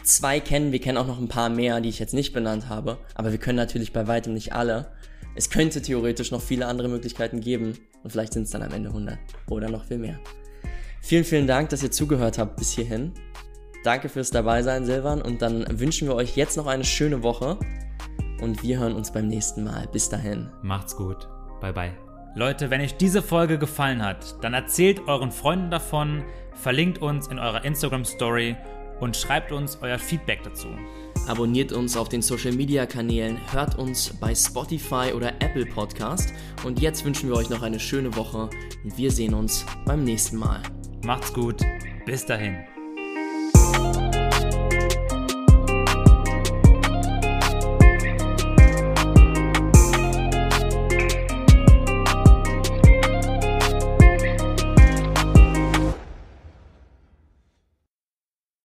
zwei kennen. Wir kennen auch noch ein paar mehr, die ich jetzt nicht benannt habe. Aber wir können natürlich bei weitem nicht alle. Es könnte theoretisch noch viele andere Möglichkeiten geben. Und vielleicht sind es dann am Ende 100 oder noch viel mehr. Vielen, vielen Dank, dass ihr zugehört habt bis hierhin. Danke fürs Dabeisein, Silvan. Und dann wünschen wir euch jetzt noch eine schöne Woche. Und wir hören uns beim nächsten Mal. Bis dahin. Macht's gut. Bye, bye. Leute, wenn euch diese Folge gefallen hat, dann erzählt euren Freunden davon, verlinkt uns in eurer Instagram Story und schreibt uns euer Feedback dazu. Abonniert uns auf den Social Media Kanälen, hört uns bei Spotify oder Apple Podcast und jetzt wünschen wir euch noch eine schöne Woche und wir sehen uns beim nächsten Mal. Macht's gut, bis dahin.